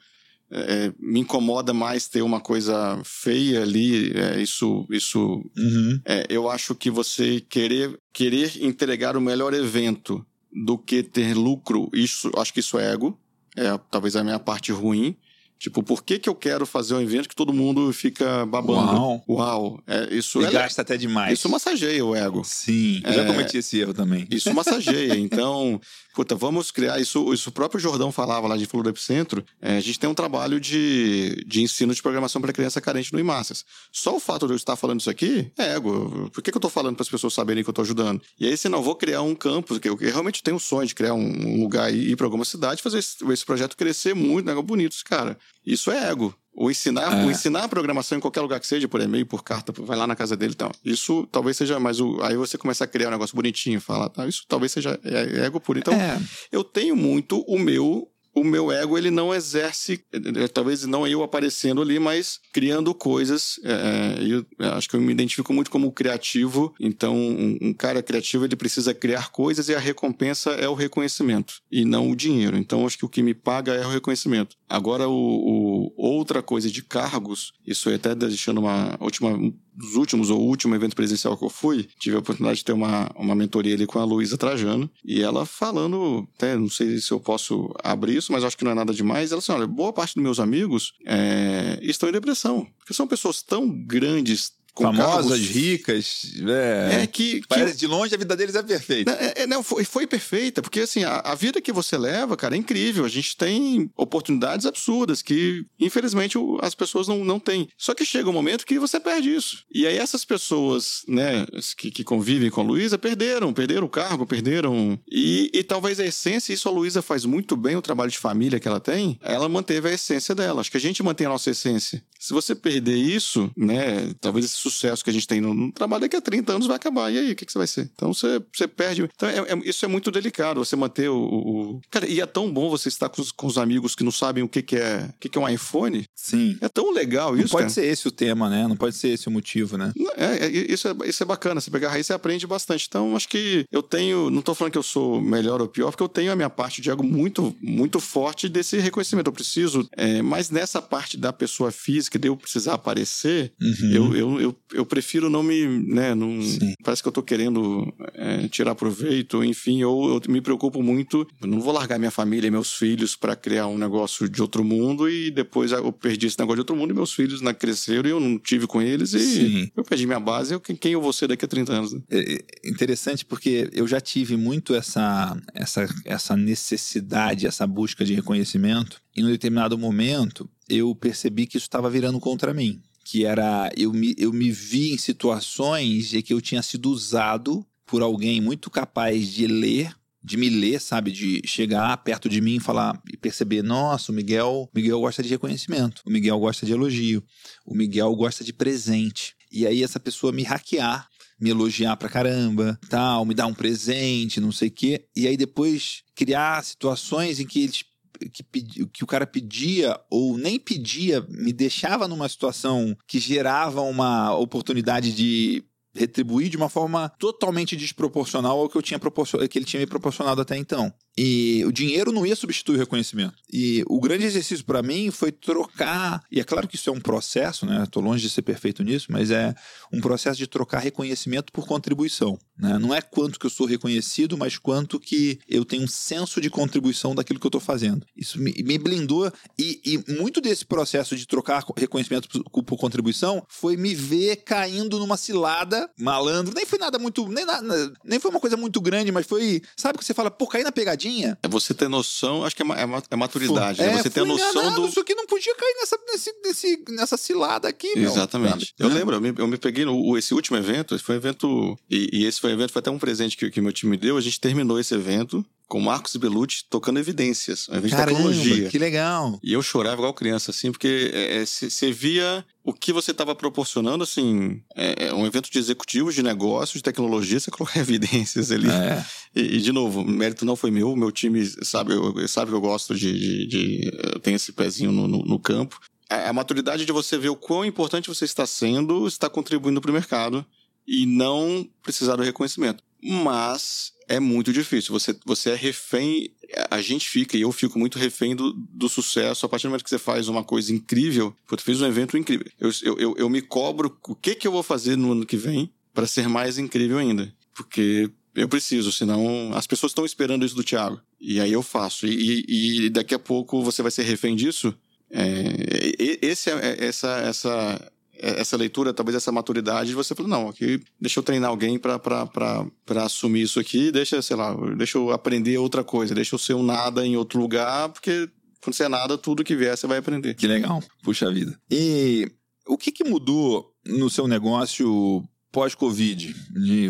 É, me incomoda mais ter uma coisa feia ali. É, isso, isso. Uhum. É, eu acho que você querer, querer entregar o melhor evento do que ter lucro, isso, acho que isso é ego. É talvez a minha parte ruim. Tipo, por que, que eu quero fazer um evento que todo mundo fica babando? Uau. Uau. É, isso e é, gasta até demais. Isso massageia o ego. Sim, eu já cometi esse erro também. Isso massageia. então, *laughs* puta, vamos criar isso. Isso o próprio Jordão falava lá de Flor do Epicentro. É, a gente tem um trabalho de, de ensino de programação para criança carente no IMASSAS. Só o fato de eu estar falando isso aqui é ego. Por que, que eu estou falando para as pessoas saberem que eu estou ajudando? E aí, se não, vou criar um campus, que eu, eu realmente tenho um sonho de criar um, lugar e ir para alguma cidade, fazer esse, esse projeto crescer muito, negócio bonito, cara. Isso é ego. O ensinar, é. o ensinar a programação em qualquer lugar que seja, por e-mail, por carta, vai lá na casa dele e então, tal. Isso talvez seja mais o. Aí você começa a criar um negócio bonitinho, fala, tá, isso talvez seja é, é ego puro. Então, é. eu tenho muito o meu o meu ego ele não exerce, é, talvez não eu aparecendo ali, mas criando coisas. É, eu acho que eu me identifico muito como criativo. Então, um, um, cara criativo ele precisa criar coisas e a recompensa é o reconhecimento e não o dinheiro. Então, acho que o que me paga é o reconhecimento. Agora, o, o outra coisa de cargos, isso é até deixando uma última dos últimos ou último evento presencial que eu fui, tive a oportunidade de ter uma, uma mentoria ali com a Luísa Trajano, e ela falando, até não sei se eu posso abrir mas acho que não é nada demais, ela assim, olha, boa parte dos meus amigos é, estão em depressão, porque são pessoas tão grandes, famosas, ricas, é, é que, que, de longe a vida deles é perfeita. É, é, não, foi, foi perfeita, porque assim, a, a, vida que você leva, cara, é incrível. A gente tem oportunidades absurdas que, infelizmente, as pessoas não, não têm. Só que chega um momento que você perde isso. E aí essas pessoas, né, que, que convivem com a Luísa, perderam, perderam o cargo, perderam. E, e talvez a essência, isso a Luísa faz muito bem, o trabalho de família que ela tem, ela manteve a essência dela. Acho que a gente mantém a nossa essência. Se você perder isso, né, talvez sucesso que a gente tem no, no trabalho daqui a 30 anos vai acabar. E aí, o que, que você vai ser? Então você, você perde. Então é, é, isso é muito delicado, você manter o, o, Cara, e é tão bom você estar com os, com os amigos que não sabem o que, que é o que, que é um iPhone. Sim. É tão legal isso. Não pode cara. ser esse o tema, né? Não pode ser esse o motivo, né? É, é, isso, é, isso é bacana. Você pegar a raiz, você aprende bastante. Então, acho que eu tenho. Não tô falando que eu sou melhor ou pior, porque eu tenho a minha parte de algo muito, muito forte desse reconhecimento. Eu preciso. É, mas nessa parte da pessoa física, de eu precisar aparecer, uhum. eu, eu, eu, eu prefiro não me. Né, não, parece que eu tô querendo é, tirar proveito, enfim, ou eu me preocupo muito. Eu não vou largar minha família e meus filhos para criar um negócio de outro mundo e depois eu perdi esse negócio de outro mundo e meus filhos né, cresceram e eu não tive com eles e Sim. eu perdi minha base. Eu, quem eu vou ser daqui a 30 anos? Né? É, é interessante porque eu já tive muito essa, essa, essa necessidade, essa busca de reconhecimento. E em um determinado momento eu percebi que isso estava virando contra mim que era eu me, eu me vi em situações em que eu tinha sido usado por alguém muito capaz de ler, de me ler, sabe, de chegar perto de mim e falar e perceber, nossa, o Miguel, Miguel gosta de reconhecimento, o Miguel gosta de elogio, o Miguel gosta de presente. E aí essa pessoa me hackear, me elogiar pra caramba, tal, me dar um presente, não sei o quê, e aí depois criar situações em que eles que, pedi, que o cara pedia ou nem pedia me deixava numa situação que gerava uma oportunidade de retribuir de uma forma totalmente desproporcional ao que eu tinha que ele tinha me proporcionado até então. E o dinheiro não ia substituir o reconhecimento. E o grande exercício para mim foi trocar, e é claro que isso é um processo, né? Estou longe de ser perfeito nisso, mas é um processo de trocar reconhecimento por contribuição. Né? Não é quanto que eu sou reconhecido, mas quanto que eu tenho um senso de contribuição daquilo que eu estou fazendo. Isso me, me blindou, e, e, muito desse processo de trocar reconhecimento por, por, contribuição foi me ver caindo numa cilada, malandro. Nem foi nada muito. Nem, nada, nem foi uma coisa muito grande, mas foi. Sabe que você fala, pô, cair na pegadinha é você ter noção, acho que é, é, é maturidade, né? é, né? Você ter noção do. Isso aqui não podia cair nessa, nesse, nesse, nessa cilada aqui, meu. Exatamente. Eu lembro, eu me, eu me peguei no esse último evento, esse foi um evento. E, e, esse foi um evento, foi até um presente que, que meu time me deu. A gente terminou esse evento com Marcos Belucci tocando evidências, um evento Caramba, de tecnologia. Que legal. E eu chorava igual criança, assim, porque você é, via o que você estava proporcionando, assim, é, é, um evento de executivos de negócios, de tecnologia, você coloca *laughs* evidências ali. É. E, e, de novo, o mérito não foi meu, meu time sabe, eu, sabe que eu gosto de, de, de eu tenho esse pezinho no, no, no campo. A, a, maturidade de você ver o quão importante você está sendo, está contribuindo para o mercado e não precisar do reconhecimento. Mas é muito difícil. Você, você é refém, a gente fica, e eu fico muito refém do, do sucesso. A partir do momento que você faz uma coisa incrível, você fez um evento incrível. Eu, eu, eu, eu me cobro o que, que eu vou fazer no ano que vem para ser mais incrível ainda. Porque eu preciso, senão as pessoas estão esperando isso do Thiago. E aí eu faço. E, e daqui a pouco você vai ser refém disso. É, esse, é, essa, essa é, essa leitura, talvez essa maturidade, você falou, não, aqui deixa eu treinar alguém para assumir isso aqui, deixa, sei lá, deixa eu aprender outra coisa, deixa eu ser um nada em outro lugar, porque quando você é nada, tudo que vier você vai aprender. Que legal, puxa vida. E o que, que mudou no seu negócio pós-Covid?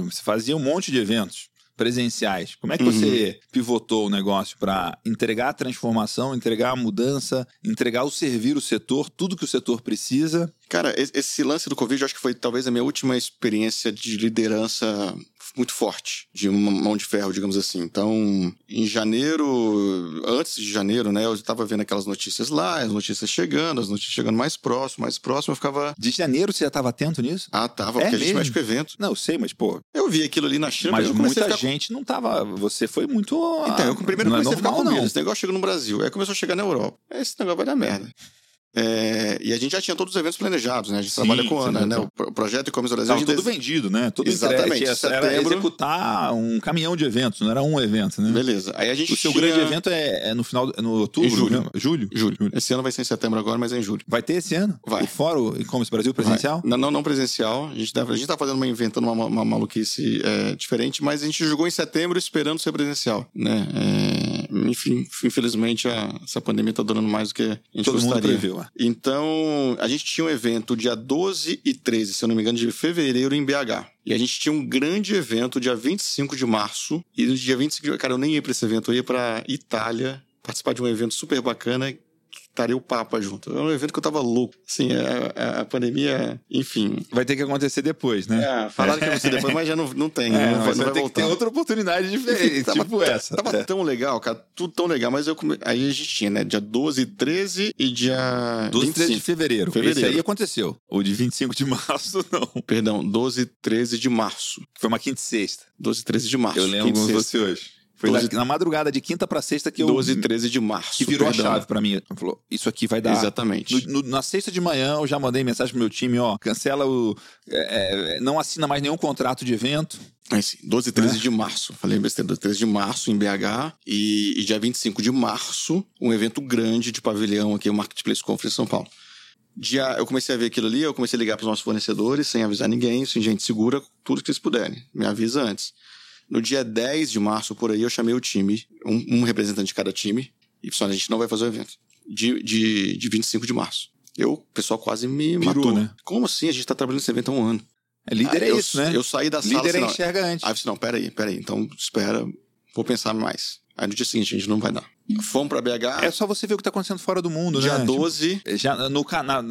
Você fazia um monte de eventos presenciais. Como é que uhum. você pivotou o negócio para entregar a transformação, entregar a mudança, entregar o servir o setor, tudo que o setor precisa? Cara, esse lance do Covid, eu acho que foi talvez a minha última experiência de liderança muito forte, de uma mão de ferro, digamos assim. Então, em janeiro, antes de janeiro, né, eu estava vendo aquelas notícias lá, as notícias chegando, as notícias chegando mais próximo, mais próximo, eu ficava. De janeiro você já estava atento nisso? Ah, tava, é porque mesmo? a gente mexe com evento. Não, eu sei, mas, pô. Eu vi aquilo ali na China, mas muita ficar... gente não tava. Você foi muito. Então, eu primeiro não comecei é normal, a ficar com medo. Esse negócio chegou no Brasil, aí começou a chegar na Europa. Esse negócio vai dar merda. É, e a gente já tinha todos os eventos planejados, né? A gente sim, trabalha com a Ana, né? O projeto e-commerce Brasil. Estava tudo vendido, né? Tudo Exatamente. Entregue, setembro... Era executar um caminhão de eventos, não era um evento, né? Beleza. Aí a gente o seu grande evento é, é, no final, é no outubro? Julho. Né? Julho? julho. julho. Esse ano vai ser em setembro agora, mas é em julho. Vai ter esse ano? Vai. O Fórum e-commerce Brasil presencial? Não, não, não, presencial. A gente, deve, a gente tá fazendo uma, inventando uma, uma maluquice é, diferente, mas a gente jogou em setembro esperando ser presencial, né? É, enfim, infelizmente a, essa pandemia tá durando mais do que a gente Todo gostaria. Mundo previu, é. Então, a gente tinha um evento dia 12 e 13, se eu não me engano, de fevereiro em BH. E a gente tinha um grande evento dia 25 de março. E no dia 25 de... Cara, eu nem ia pra esse evento, eu ia pra Itália participar de um evento super bacana estaria o Papa junto. É um evento que eu tava louco. Assim, a, é, é, a pandemia, enfim. Vai ter que acontecer depois, né? É, falaram que ia acontecer depois, mas já não, não tem. É, não, vai, não vai que ter outra oportunidade diferente, tava, tipo essa. Tava é. tão legal, cara, tudo tão legal, mas eu come... aí a gente tinha, né? Dia 12, 13 e dia 12 e 13 de fevereiro. fevereiro. Esse aí aconteceu. O de 25 de *laughs* março, não. Perdão, 12 e 13 de março. Foi uma quinta e sexta. 12 e 13 de março. Eu lembro como você hoje. Foi 12... na, na, madrugada de quinta para sexta que eu. 12 e 13 de março. Que virou perdão. a chave para mim. Falou, isso aqui vai dar. Exatamente. No, no, na sexta de manhã eu já mandei mensagem pro meu time, ó, cancela o. É, é não assina mais nenhum contrato de evento. É sim, 12 e 13 é. de março. Falei besteira, 12 e 13 de março em BH. E, e dia 25 de março, um evento grande de pavilhão aqui, o Marketplace Conference São Paulo. Dia, eu comecei a ver aquilo ali, eu comecei a ligar para os nossos fornecedores, sem avisar ninguém, sem gente segura, tudo que vocês puderem. Me avisa antes. No dia 10 de março, por aí, eu chamei o time, um, um representante de cada time, e pessoal, a gente não vai fazer o evento. De, de, de 25 de março. Eu, o pessoal quase me Pirou, matou. né? Como assim? A gente tá trabalhando nesse evento há um ano. É, líder aí, é eu, isso, né? Eu saí da sala... Líder assim, enxerga antes. Aí eu disse, não, peraí, peraí. Então, espera, vou pensar mais. Aí no dia seguinte a gente não vai dar. Fomos pra BH. É só você ver o que tá acontecendo fora do mundo, dia né? 12. Tipo, já no canal.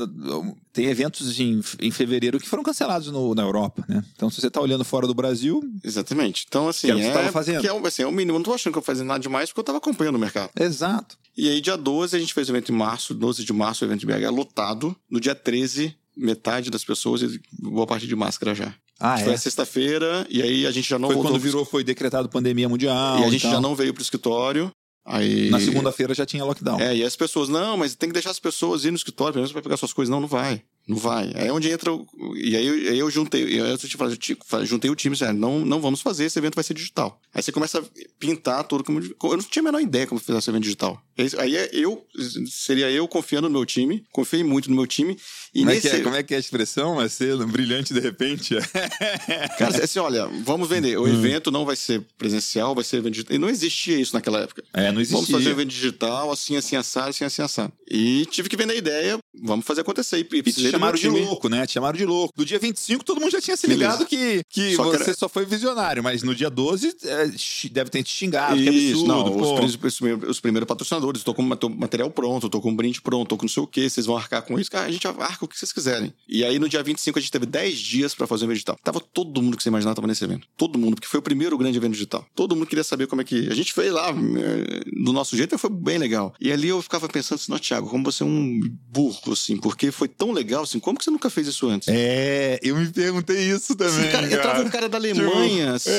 Tem eventos em, em fevereiro que foram cancelados no, na Europa, né? Então, se você tá olhando fora do Brasil. Exatamente. Então, assim. Que era o que é, você tava fazendo. Que é, o- assim, é o mínimo. Eu não tô achando que eu fazendo nada demais porque eu tava acompanhando o mercado. Exato. E aí, dia 12, a gente fez o evento em março, 12 de março, o evento de BH lotado. No dia 13, metade das pessoas e boa parte de máscara já. Ah, Foi é. a sexta-feira, e aí a gente já não Foi quando virou, foi decretado pandemia mundial. E a gente já não veio pro escritório. Aí... Na segunda-feira já tinha lockdown. É, e as pessoas, não, mas tem que deixar as pessoas ir no escritório, pelo menos vai pegar suas coisas. Não, não vai. Não vai. Aí é onde entra. o- E aí, eu- aí eu juntei. e aí Eu te falei, eu te- juntei o time e disse, "Ah, não, não vamos fazer, esse evento vai ser digital. Aí você começa a pintar tudo como. Eu não tinha a menor ideia como fazer esse evento digital. Aí é eu, seria eu confiando no meu time, confiei muito no meu time. E Como, nesse. é que é, como é que é a expressão? Vai ser brilhante de repente? *laughs* Cara, assim, olha, vamos vender. Hum. O evento não vai ser presencial, vai ser evento digital. E não existia isso naquela época. É, não existia. Vamos fazer um evento digital, assim, assim, assado, assim, assim, assado. E tive que vender a ideia, vamos fazer acontecer. E, e Do chamaram de louco, né? Te chamaram de louco. No dia 25, todo mundo já tinha se Beleza. ligado que, que Só que você era- só foi visionário, mas no dia 12 é, deve ter te xingado, que absurdo. não, os, primeiros- os primeiros, os primeiros patrocinadores, tô com material pronto, tô com um brinde pronto, tô com não sei o que, vocês vão arcar com isso, cara, a gente arca o que vocês quiserem. E aí no dia 25 a gente teve 10 dias pra fazer o evento digital. Tava todo mundo que você imaginar tava nesse evento. Todo mundo, porque foi o primeiro grande evento digital. Todo mundo queria saber como é que. A gente fez lá eh, do nosso jeito e foi bem legal. E ali eu ficava pensando assim, não, Thiago, como você é um burro, assim, porque foi tão legal, assim, como que você nunca fez isso antes? É, eu me perguntei isso também. Assim, cara, entrava um cara da Alemanha, assim.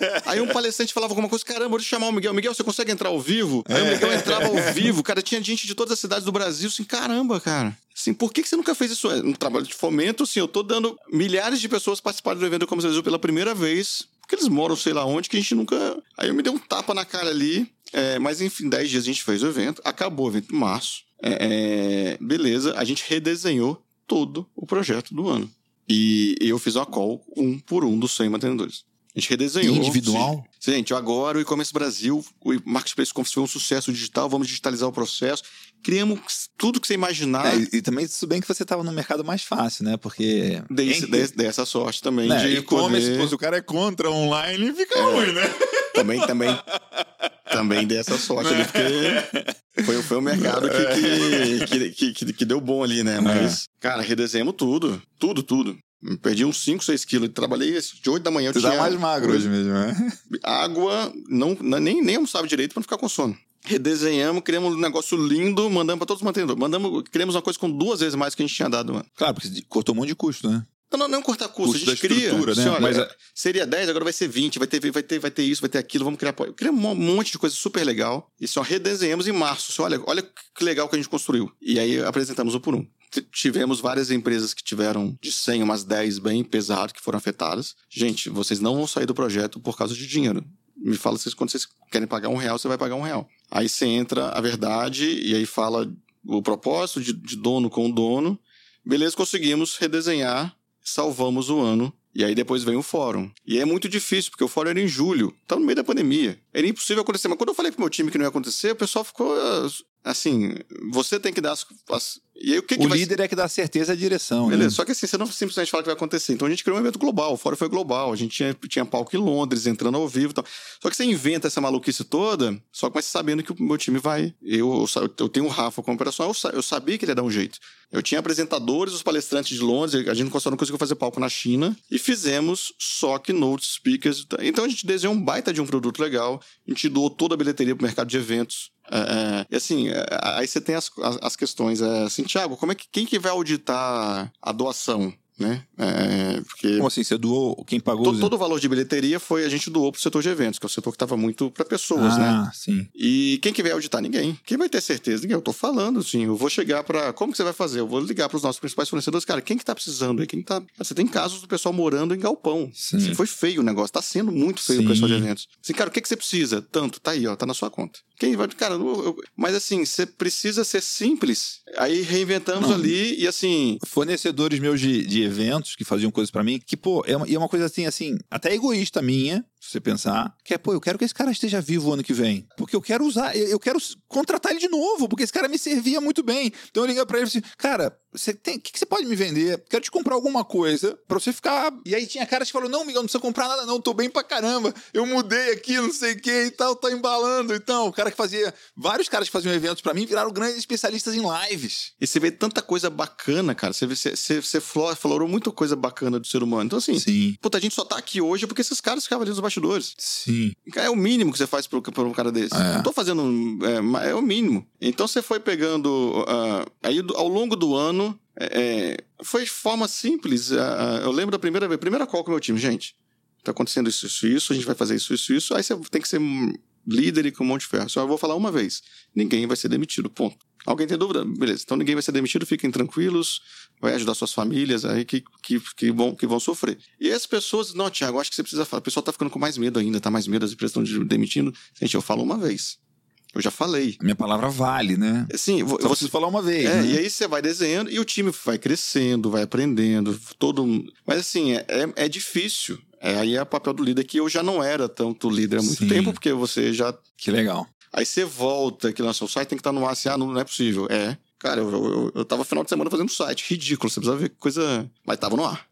é. *laughs* Aí um palestrante falava alguma coisa, caramba, deixa eu chamar o Miguel. Miguel, você consegue entrar ao vivo? Aí o É. Miguel entrava ao *laughs* vivo, cara, tinha gente de todas as cidades do Brasil, assim, caramba, cara. Assim, por que, que você nunca fez isso? antes? Um trabalho de fomento, assim, eu tô dando milhares de pessoas participarem do evento Como Brasil pela primeira vez, porque eles moram sei lá onde, que a gente nunca... Aí eu me dei um tapa na cara ali, é, mas enfim, 10 dias a gente fez o evento, acabou o evento em março, é, é, beleza, a gente redesenhou todo o projeto do ano. E eu fiz uma call um por um dos 100 mantenedores. A gente redesenhou. Individual? Sim. Gente, agora o e-commerce Brasil, o Marketplace Conf foi um sucesso digital, vamos digitalizar o processo. Criamos tudo que você imaginar. É, e, também, se bem que você tava no mercado mais fácil, né? Porque. Dei, em- dei- dei essa sorte também né, de e-commerce, poder... se o cara é contra online, fica ruim, né? Também, também, também dei essa sorte ali, porque foi, foi um mercado que, que, que, que, que deu bom ali, né? Mas, cara, redesenhamos tudo. Tudo, tudo. Perdi uns 5, 6 quilos. Trabalhei de 8 da manhã. Eu Você tinha tá mais magro hoje mesmo, né? água, não, nem, nem almoçava direito pra não ficar com sono. Redesenhamos, criamos um negócio lindo, mandamos pra todos os mantenedores. Mandamos, criamos uma coisa com duas vezes mais que a gente tinha dado, mano. Claro, porque cortou um monte de custo, né? Não, não, não cortar custo, Custo a gente cria. né? Assim, olha, Mas é, seria 10, agora vai ser 20, vai ter, vai, ter, vai ter isso, vai ter aquilo, vamos criar. apoio. Criamos um monte de coisa super legal. E só redesenhamos em março. Só, olha, olha que legal que a gente construiu. E aí apresentamos um por um. Tivemos várias empresas que tiveram de 100, umas 10 bem pesadas, que foram afetadas. Gente, vocês não vão sair do projeto por causa de dinheiro. Me fala vocês, quando vocês querem pagar um real, você vai pagar um real. Aí você entra a verdade e aí fala o propósito de, de dono com o dono. Beleza, conseguimos redesenhar, salvamos o ano. E aí depois vem o fórum. E é muito difícil, porque o fórum era em julho. Tá no meio da pandemia. Era impossível acontecer. Mas quando eu falei pro meu time que não ia acontecer, o pessoal ficou assim, você tem que dar as... as- E aí o que, que O vai líder é que dá certeza a direção, Beleza, né? só que assim, você não simplesmente fala que vai acontecer. Então a gente criou um evento global, o fórum foi global, a gente tinha, tinha palco em Londres, entrando ao vivo e tal. Só que você inventa essa maluquice toda, só que mas sabendo que o meu time vai. Eu, eu, eu tenho o Rafa como operacional, eu, eu sabia que ele ia dar um jeito. Eu tinha apresentadores, os palestrantes de Londres, a gente só não conseguiu fazer palco na China, e fizemos só keynote speakers. Então a gente desenhou um baita de um produto legal, a gente doou toda a bilheteria pro mercado de eventos. É, é, e assim, é, aí você tem as, as, as questões. É, assim, Thiago, como é que, quem que vai auditar a doação? Né? É, porque Como assim? Você doou quem pagou to- todo o valor de bilheteria foi a gente doou pro setor de eventos, que é o setor que estava muito para pessoas, né? ah, sim. E quem que vai auditar? Ninguém. Quem vai ter certeza? Ninguém. Eu tô falando, assim, eu vou chegar para Como que você vai fazer? Eu vou ligar para os nossos principais fornecedores. Cara, quem que tá precisando aí? Quem tá... Você tem casos do pessoal morando em galpão. Sim. Assim, foi feio o negócio. Tá sendo muito feio Sim. o pessoal de eventos. Assim, cara, o que que você precisa? Tanto. Tá aí, ó. Tá na sua conta. Quem vai... Cara, eu- mas assim, você precisa ser simples. Aí reinventamos Não. ali e assim... Fornecedores meus de, de eventos que faziam coisas pra mim, que, pô, é uma, e é uma coisa assim, assim, até egoísta minha, se você pensar, que é, pô, eu quero que esse cara esteja vivo o ano que vem. Porque eu quero usar, eu quero contratar ele de novo, porque esse cara me servia muito bem. Então eu liguei pra ele e falei assim, cara, você tem, o que, que, você pode me vender? Quero te comprar alguma coisa pra você ficar. E aí tinha caras que falaram: Não, Miguel, não precisa comprar nada, não, tô bem pra caramba. Eu mudei aqui, não sei o que e tal, tô embalando. Então, o cara que fazia. Vários caras que faziam eventos pra mim viraram grandes especialistas em lives. E você vê tanta coisa bacana, cara. Você, vê, você, você, você falou muita coisa bacana do ser humano. Então, assim, Sim. puta, a gente só tá aqui hoje porque esses cares ficavam ali nos bastidores. Sim. É o mínimo que você faz por, por um cara desse. É. Não tô fazendo. É, é, o mínimo. Então você foi pegando. Uh, aí ao longo do ano. É, foi de forma simples. Uh, eu lembro da primeira vez, primeira call com o meu time, gente. Tá acontecendo isso, isso, isso, a gente vai fazer isso, isso, isso. Aí você tem que ser líder e com um monte de ferro. Só eu vou falar uma vez. Ninguém vai ser demitido, ponto. Alguém tem dúvida? Beleza. Então ninguém vai ser demitido, fiquem tranquilos, vai ajudar suas famílias aí que, que, que, vão, que vão sofrer. E as pessoas, não, Tiago, acho que você precisa falar. O pessoal tá ficando com mais medo ainda, tá mais medo, as empresas estão demitindo. Gente, eu falo uma vez. Eu já falei. Minha palavra vale, né? Sim, Só você preciso falar uma vez. É, né? e aí você vai desenhando e o time vai crescendo, vai aprendendo, todo. Mas assim, é, é difícil. É, aí é o papel do líder que eu já não era tanto líder há muito Sim. tempo, porque você já. Que legal. Aí você volta, que nosso site tem que estar no ar assim, ah, não, não é possível. É. Cara, eu, eu, eu tava final de semana fazendo site. Ridículo, você precisa ver que coisa. Mas tava no ar.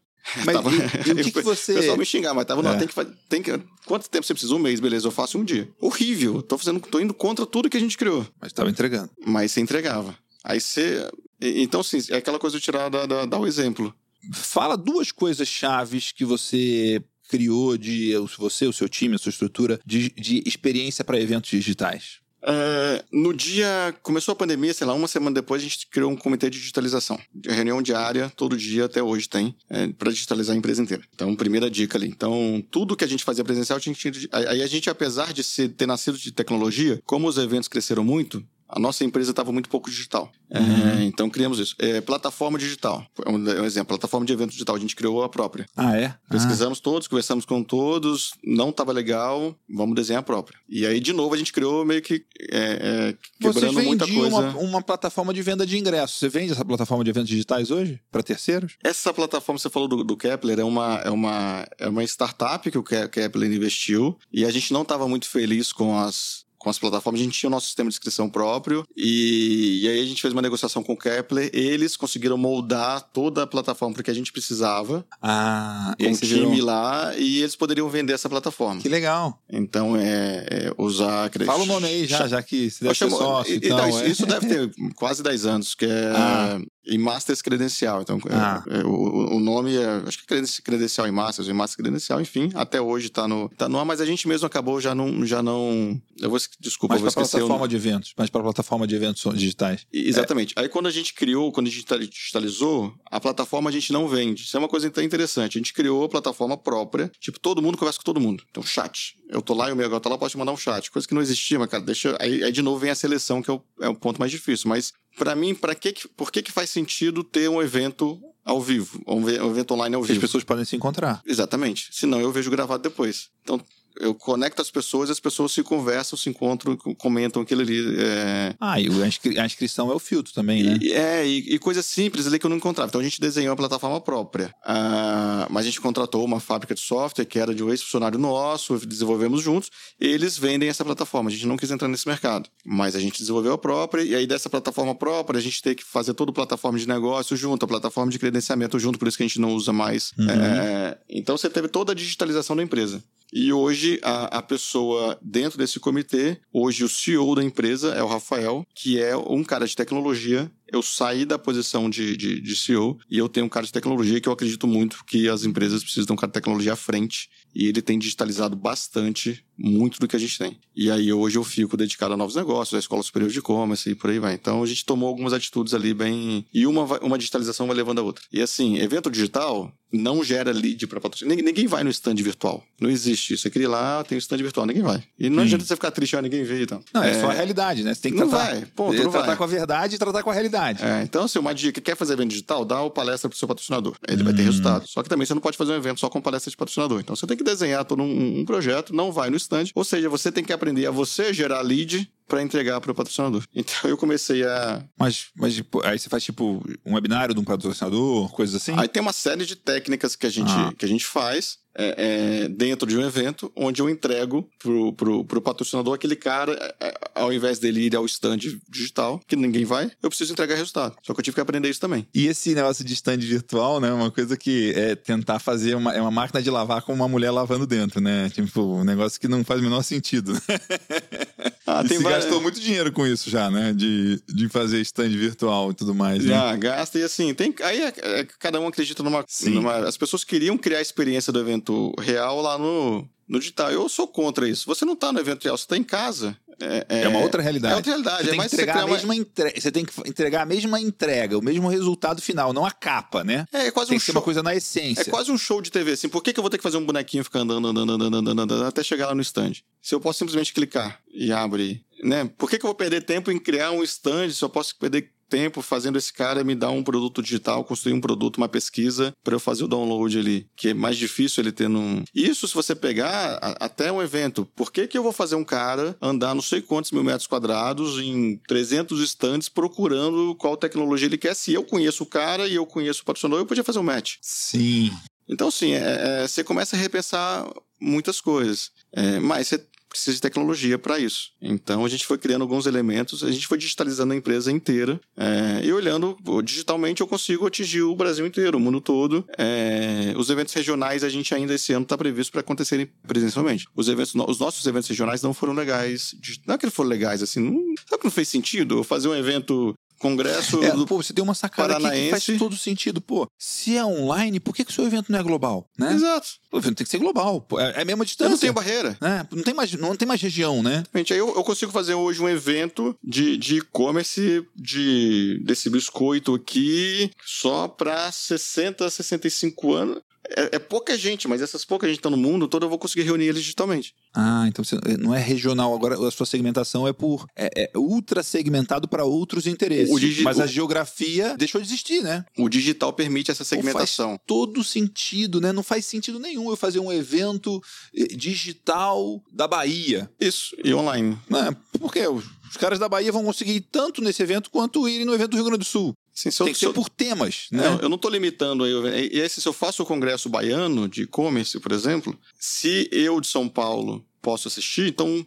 Mas *laughs* Tava- e, e o que, que *laughs* O você. pessoal me xingar, mas tava no ar. É. Tem que, tem que. Quanto tempo você precisa? Um mês, beleza, eu faço um dia. Horrível. Tô fazendo, tô indo contra tudo que a gente criou. Mas tava entregando. Mas você entregava. Aí você. Então, sim, é aquela coisa de tirar, da- da- dar o exemplo. Fala duas coisas chaves que você criou de você, o seu time, a sua estrutura, de, de experiência para eventos digitais. É, no dia. Começou a pandemia, sei lá, uma semana depois, a gente criou um comitê de digitalização. De reunião diária, todo dia, até hoje tem, para digitalizar a empresa inteira. Então, primeira dica ali. Então, tudo que a gente fazia presencial, a gente. Aí a gente, apesar de ser, ter nascido de tecnologia, como os eventos cresceram muito, a nossa empresa estava muito pouco digital. É, Uhum. então criamos isso. É, plataforma digital. É um, é um exemplo. Plataforma de evento digital. A gente criou a própria. Ah, é? Pesquisamos todos, conversamos com todos, não estava legal, vamos desenhar a própria. E aí, de novo, a gente criou meio que é, é, quebrando muita coisa. uma, uma plataforma de venda de ingressos. Você vende essa plataforma de eventos digitais hoje? Para terceiros? Essa plataforma você falou do, do Kepler é uma, é, uma, é uma startup que o Ke- Kepler investiu e a gente não estava muito feliz com as, com as plataformas. A gente tinha o nosso sistema de inscrição próprio e, e aí a gente fez uma negociação com o Kepler. Eles conseguiram moldar toda a plataforma para que a gente precisava, Ah, com você time virou... lá, e eles poderiam vender essa plataforma. Que legal. Então, é, é usar... Fala o nome aí já, já que você deve chamo- sócio e, então, tal. isso, é. isso deve ter quase 10 anos, que é Ah. Em Masters Credencial. Então, é- Ah. é, o, o nome é, acho que é creden- Credencial em Masters, em Masters Credencial, enfim, até hoje tá no, tá no ar, mas a gente mesmo acabou já não, já não, eu vou, es- desculpa, eu Mas vou para esquecer o plataforma de eventos. Mas para plataforma de eventos digitais. Exatamente. Aí quando a gente criou, quando a gente digitalizou, a plataforma a gente não vende. Isso é uma coisa interessante. A gente criou a plataforma própria. Tipo, todo mundo conversa com todo mundo. Então, chat. Eu tô lá e o meu tá lá, posso te mandar um chat. Coisa que não existia, mas, cara, deixa. Aí, aí de novo vem a seleção, que é o, é o ponto mais difícil. Mas, para mim, para que, que- por que, que faz sentido ter um evento ao vivo? Um, ve- evento online ao Que as vivo? pessoas podem se encontrar. Exatamente. Senão eu vejo gravado depois. Então, eu conecto as pessoas, as pessoas se conversam, se encontram, comentam aquilo ali. É, Ah, e a inscri- a inscrição é o filtro também, né? e, é, e, e coisas simples ali que eu não encontrava. Então a gente desenhou a plataforma própria. Ah, mas a gente contratou uma fábrica de software que era de um ex-funcionário nosso, desenvolvemos juntos. Eles vendem essa plataforma. A gente não quis entrar nesse mercado. Mas a gente desenvolveu a própria, e aí dessa plataforma própria, a gente tem que fazer toda a plataforma de negócio junto, a plataforma de credenciamento junto, por isso que a gente não usa mais. Uhum. É, então você teve toda a digitalização da empresa. E hoje, a, a pessoa dentro desse comitê, hoje o CEO da empresa é o Rafael, que é um cara de tecnologia. Eu saí da posição de, de, de CEO e eu tenho um cara de tecnologia que eu acredito muito que as empresas precisam de um cara de tecnologia à frente. E ele tem digitalizado bastante, muito do que a gente tem. E aí hoje eu fico dedicado a novos negócios, a escola superior de e-commerce e por aí vai. Então a gente tomou algumas atitudes ali bem. E uma, vai- uma digitalização vai levando a outra. E assim, evento digital não gera lead para patrocínio. Ninguém, vai no stand virtual. Não existe isso. Você cria lá, tem o stand virtual, ninguém vai. E não adianta você ficar triste, ah, ninguém veio e tal. Não, é, só a realidade, né? Você tem que Não tratar, vai, ponto, não tratar vai. com a verdade e tratar com a realidade. É, então, assim, uma dica, quer fazer evento digital, dá uma palestra pro seu patrocinador. Ele vai ter resultado. Só que também você não pode fazer um evento só com palestra de patrocinador. Então você tem que desenhar todo um, um projeto, não vai no stand. Ou seja, você tem que aprender a você gerar lead para entregar para o patrocinador. *laughs* Então eu comecei a. Mas, mas tipo, aí você faz tipo um webinário de um patrocinador, coisas assim? Aí tem uma série de técnicas que a gente, ah. que a gente faz é, é, dentro de um evento onde eu entrego pro, pro, pro patrocinador aquele cara, é, é, ao invés dele ir ao stand digital, que ninguém vai, eu preciso entregar resultado. Só que eu tive que aprender isso também. E esse negócio de stand virtual, né? Uma coisa que é tentar fazer uma, é uma máquina de lavar com uma mulher lavando dentro, né? Tipo, um negócio que não faz o menor sentido. *laughs* Ah, tem várias... gastou muito dinheiro com isso já, né? De, de fazer stand virtual e tudo mais. Já, né? gasta. E assim, tem, aí é, é, cada um acredita numa, numa. As pessoas queriam criar a experiência do evento real lá no, no digital. Eu sou contra isso. Você não está no evento real, você está em casa. É, é, é, uma outra realidade. É outra realidade. Você, é tem que entregar a mesma entre... você tem que entregar a mesma entrega, o mesmo resultado final, não a capa, né? É, é quase tem um show. uma coisa na essência. É quase um show de TV. Assim, por que, que eu vou ter que fazer um bonequinho ficar andando, andando, andando, andando, andando, até chegar lá no stand? Se eu posso simplesmente clicar e abre, né? Por que, que eu vou perder tempo em criar um stand se eu posso perder tempo fazendo esse cara me dar um produto digital, construir um produto, uma pesquisa para eu fazer o download ali, que é mais difícil ele ter num. Isso se você pegar a, até um evento, por que, que eu vou fazer um cara andar não sei quantos mil metros quadrados em 300 estantes procurando qual tecnologia ele quer? Se eu conheço o cara e eu conheço o patrocinador, eu podia fazer um match. Sim. Então, sim, é, é, você começa a repensar muitas coisas. É, mas você precisa de tecnologia para isso. Então a gente foi criando alguns elementos, a gente foi digitalizando a empresa inteira é, e olhando digitalmente eu consigo atingir o Brasil inteiro, o mundo todo. É, os eventos regionais a gente ainda esse ano está previsto para acontecerem presencialmente. Os eventos, os nossos eventos regionais não foram legais, não é que eles foram legais assim, não, sabe que não fez sentido fazer um evento Congresso é, do pô, você tem uma sacada Paranaense. que faz todo sentido. Pô, se é online, por que, que o seu evento não é global? Né? Exato. O evento tem que ser global. Pô, é, é a mesma distância. Eu não tem barreira. É, não, tem mais, não tem mais região, né? Gente, aí eu, eu consigo fazer hoje um evento de e-commerce de, desse biscoito aqui só para 60, 65 anos. É, é, pouca gente, mas essas poucas gente estão no mundo todo, eu vou conseguir reunir eles digitalmente. Ah, então você não é regional. Agora a sua segmentação é por. É, é ultra segmentado para outros interesses. Digi... Mas a geografia deixou de existir, né? O digital permite essa segmentação. Faz todo sentido, né? Não faz sentido nenhum eu fazer um evento eh, digital da Bahia. Isso, e online. É, porque os caras da Bahia vão conseguir ir tanto nesse evento quanto irem no evento do Rio Grande do Sul. Sim, Tem que ser por temas, né? Não, eu não estou limitando aí. E esse, se eu faço o congresso baiano de e-commerce, por exemplo, se eu de São Paulo posso assistir, então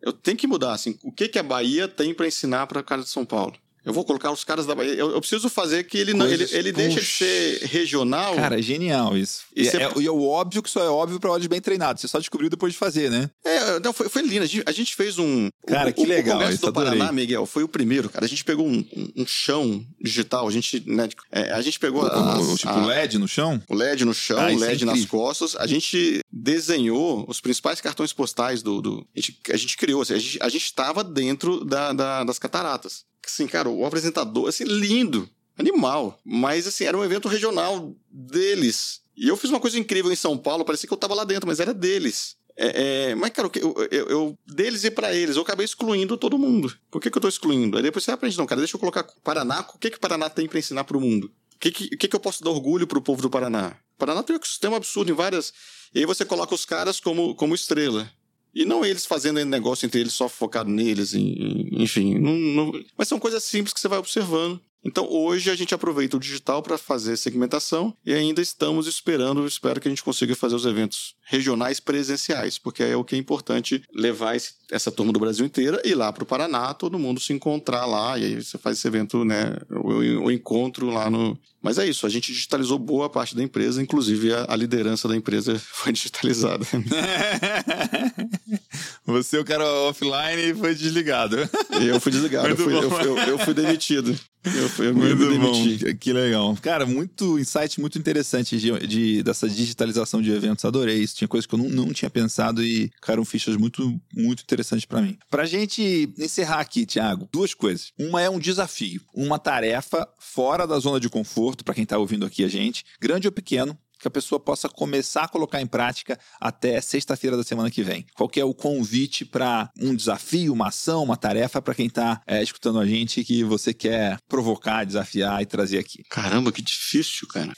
eu tenho que mudar, assim, o que, que a Bahia tem para ensinar para o cara de São Paulo? Eu vou colocar os caras da Bahia. Eu, eu preciso fazer que ele não, ele, ele deixa de ser regional. Cara, é genial isso. E, é, é, é, o óbvio que só é óbvio para olhos bem treinados. Você só descobriu depois de fazer, né? É, não, foi, foi lindo. A gente, a gente fez um. Cara, o, que legal. O Congresso do Paraná, Miguel, foi o primeiro, cara. A gente pegou um, um, um chão digital. A gente, né, é, a gente pegou. O, tipo a, LED no chão? O LED no chão, ah, o LED é nas costas. A gente desenhou os principais cartões postais do. do a, gente, a gente criou. Assim, a gente estava dentro da, da, das cataratas assim, cara, o apresentador, assim, lindo, animal. Mas, assim, era um evento regional deles. E eu fiz uma coisa incrível em São Paulo, parecia que eu tava lá dentro, mas era deles. É, é, mas, cara, eu, eu, eu deles e para eles, eu acabei excluindo todo mundo. Por que, que eu tô excluindo? Aí depois você aprende, não, cara, deixa eu colocar Paraná, o que que Paraná tem para ensinar pro mundo? O que, que, que, que eu posso dar orgulho pro povo do Paraná? O Paraná tem um ecossistema absurdo em várias. E aí você coloca os caras como, como estrela. E não eles fazendo negócio entre eles só focado neles, enfim. Não, não... Mas são coisas simples que você vai observando. Então hoje a gente aproveita o digital para fazer segmentação e ainda estamos esperando, espero que a gente consiga fazer os eventos regionais presenciais, porque é o que é importante levar esse, essa turma do Brasil inteira e lá para o Paraná, todo mundo se encontrar lá e aí você faz esse evento, né, o, o encontro lá no. Mas é isso, a gente digitalizou boa parte da empresa, inclusive a, a liderança da empresa *laughs* foi digitalizada. *laughs* Você, o cara offline, foi desligado. Eu fui desligado, eu fui, eu, eu, eu fui demitido. Eu, fui, eu muito bom, que legal. Cara, muito insight muito interessante de, de, dessa digitalização de eventos. Adorei isso. Tinha coisas que eu não, não tinha pensado e caíram fichas muito, muito interessantes para mim. Pra gente encerrar aqui, Thiago, duas coisas. Uma é um desafio, uma tarefa fora da zona de conforto, para quem tá ouvindo aqui a gente, grande ou pequeno, que a pessoa possa começar a colocar em prática até sexta-feira da semana que vem? Qual que é o convite para um desafio, uma ação, uma tarefa para quem está é, escutando a gente que você quer provocar, desafiar e trazer aqui? Caramba, que difícil, cara.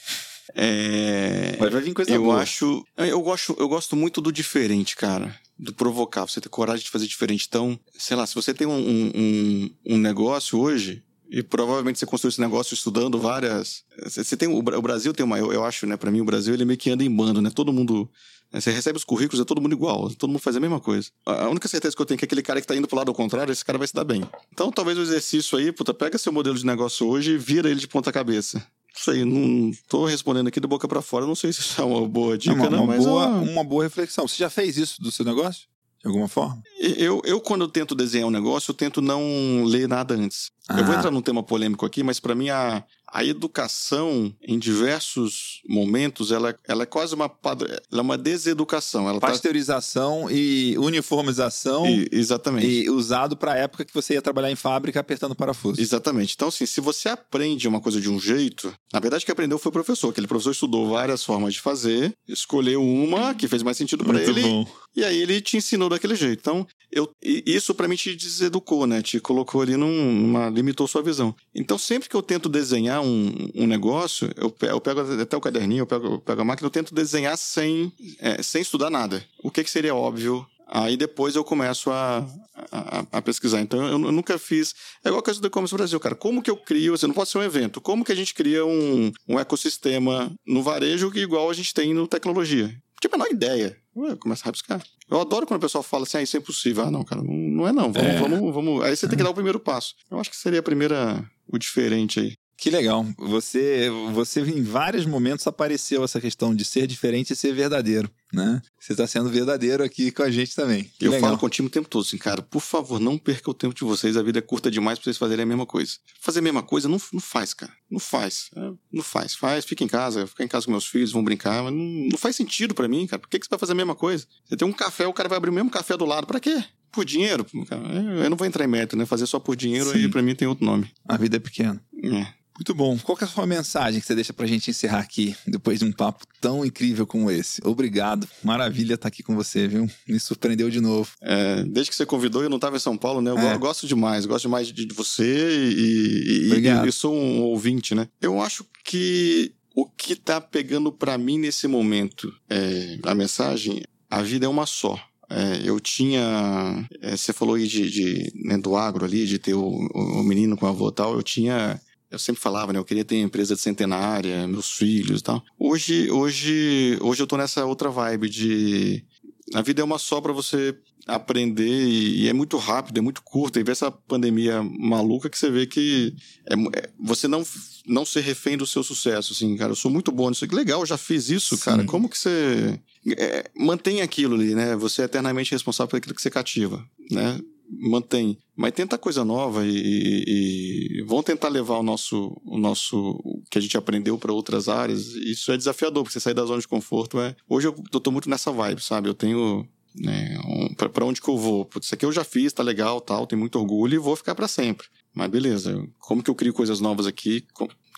É... Vai, vai vir coisa eu boa. acho, eu gosto, eu gosto muito do diferente, cara do provocar, você ter coragem de fazer diferente. Então, sei lá, se você tem um, um, um negócio hoje, e provavelmente você construiu esse negócio estudando várias. Você tem o Brasil tem uma, eu, eu acho, né? Para mim o Brasil ele meio que anda em bando, né? Todo mundo né, você recebe os currículos, é todo mundo igual, todo mundo faz a mesma coisa. A única certeza que eu tenho é que aquele cara que está indo pro lado ao contrário, esse cara vai se dar bem. Então, talvez o exercício aí, puta, pega seu modelo de negócio hoje e vira ele de ponta cabeça. Não sei, não tô respondendo aqui de boca para fora, não sei se isso é uma boa dica, é uma, não, uma mas boa, é uma... uma boa reflexão. Você já fez isso do seu negócio? De alguma forma? Eu, eu, quando eu tento desenhar um negócio, eu tento não ler nada antes. Ah. Eu vou ah. entrar num tema polêmico aqui, mas para mim a, a educação, em diversos momentos, ela, ela é quase uma, ela é uma deseducação. Ela tá Pasteurização tá... e uniformização. E, exatamente. E usado para a época que você ia trabalhar em fábrica apertando parafuso. Exatamente. Então, assim, se você aprende uma coisa de um jeito, na verdade, quem aprendeu foi o professor. Aquele professor estudou várias formas de fazer, escolheu uma que fez mais sentido para ele. Bom. E aí ele te ensinou daquele jeito. Então, eu, isso para mim te deseducou, né? Te colocou ali numa. limitou sua visão. Então, sempre que eu tento desenhar um, um negócio, eu, eu pego até o caderninho, eu pego, eu pego a máquina, eu tento desenhar sem, é, sem estudar nada. O que, que seria óbvio Aí depois eu começo a, a, a, pesquisar. Então eu, eu nunca fiz. É igual a coisa do e-commerce Brasil, cara. Como que eu crio? Você não pode ser um evento. Como que a gente cria um, um ecossistema no varejo que igual a gente tem no tecnologia? Não tinha a menor ideia. Começa a rabiscar. Eu adoro quando o pessoal fala assim, ah, isso é impossível. Ah, não, cara, não, não é não. Vamos, é. vamos, vamos. Aí você tem que dar o primeiro passo. Eu acho que seria a primeira, o diferente aí. Que legal. Você, você em vários momentos apareceu essa questão de ser diferente e ser verdadeiro, né? Você está sendo verdadeiro aqui com a gente também. Que eu legal. falo com o time o tempo todo assim, cara, por favor, não perca o tempo de vocês. A vida é curta demais para vocês fazerem a mesma coisa. Fazer a mesma coisa não, não faz, cara. Não faz. É, não faz. Faz, fica em casa, fica em casa com meus filhos, vão brincar. Mas não, não faz sentido para mim, cara. Por que, que você vai fazer a mesma coisa? Você tem um café, o cara vai abrir o mesmo café do lado. para quê? Por dinheiro? Eu não vou entrar em mérito, né? Fazer só por dinheiro Sim. aí para mim tem outro nome. A vida é pequena. É. Muito bom. Qual é a sua mensagem que você deixa pra gente encerrar aqui, depois de um papo tão incrível como esse? Obrigado. Maravilha estar aqui com você, viu? Me surpreendeu de novo. É, desde que você convidou, eu não estava em São Paulo, né? Eu é. gosto demais, gosto demais de você e, e, e sou um ouvinte, né? Eu acho que o que tá pegando para mim nesse momento, é, a mensagem, a vida é uma só. É, eu tinha. É, você falou aí de, de né, do agro ali, de ter o, o menino com a avó e tal. Eu tinha eu sempre falava, né? Eu queria ter empresa de centenária, meus filhos e tal. Hoje, hoje, hoje eu tô nessa outra vibe de. A vida é uma só para você aprender e, e, é muito rápido, é muito curto. E ver essa pandemia maluca que você vê que é, é, você não, não ser refém do seu sucesso, assim, cara. Eu sou muito bom nisso. Legal, eu já fiz isso, Sim. cara. Como que você é, mantém aquilo ali, né? Você é eternamente responsável por aquilo que você cativa, né? mantém. Mas tenta coisa nova e, e, e vão tentar levar o nosso, o nosso o que a gente aprendeu para outras áreas. Isso é desafiador, porque você sair da zona de conforto é. Hoje eu, eu tô muito nessa vibe, sabe? Eu tenho né, um, para onde que eu vou? Putz, isso aqui eu já fiz, tá legal, tal, tenho muito orgulho e vou ficar para sempre. Mas beleza, como que eu crio coisas novas aqui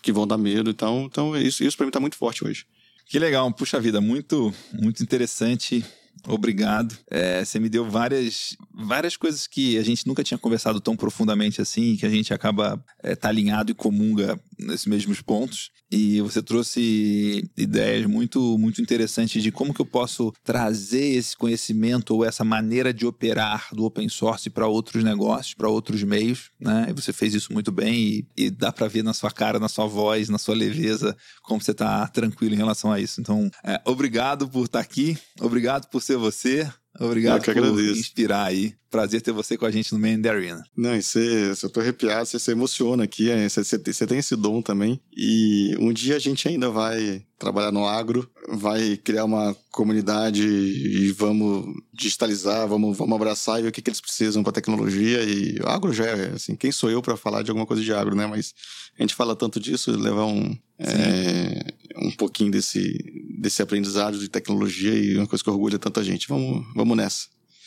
que vão dar medo? Então, então isso, isso para mim tá muito forte hoje. Que legal, puxa vida, muito, muito interessante Obrigado. É, você me deu várias, várias coisas que a gente nunca tinha conversado tão profundamente assim, que a gente acaba é, tá alinhado e comunga nesses mesmos pontos. E você trouxe ideias muito, muito interessantes de como que eu posso trazer esse conhecimento ou essa maneira de operar do open source para outros negócios, para outros meios, né? E você fez isso muito bem e, e dá para ver na sua cara, na sua voz, na sua leveza, como você está tranquilo em relação a isso. Então, é, obrigado por estar tá aqui, obrigado por ser você. Obrigado por agradeço. inspirar aí. Prazer ter você com a gente no Man the Arena. Não, e você, eu tô arrepiado, você se emociona aqui, você, você, você tem esse dom também. E um dia a gente ainda vai trabalhar no agro, vai criar uma comunidade e vamos digitalizar, vamos, vamos abraçar e ver o que, que eles precisam com a tecnologia. E o agro já é, assim, quem sou eu para falar de alguma coisa de agro, né? Mas a gente fala tanto disso, levar um, é, um pouquinho desse, desse aprendizado de tecnologia e uma coisa que orgulha tanta gente. Vamos, vamos nessa.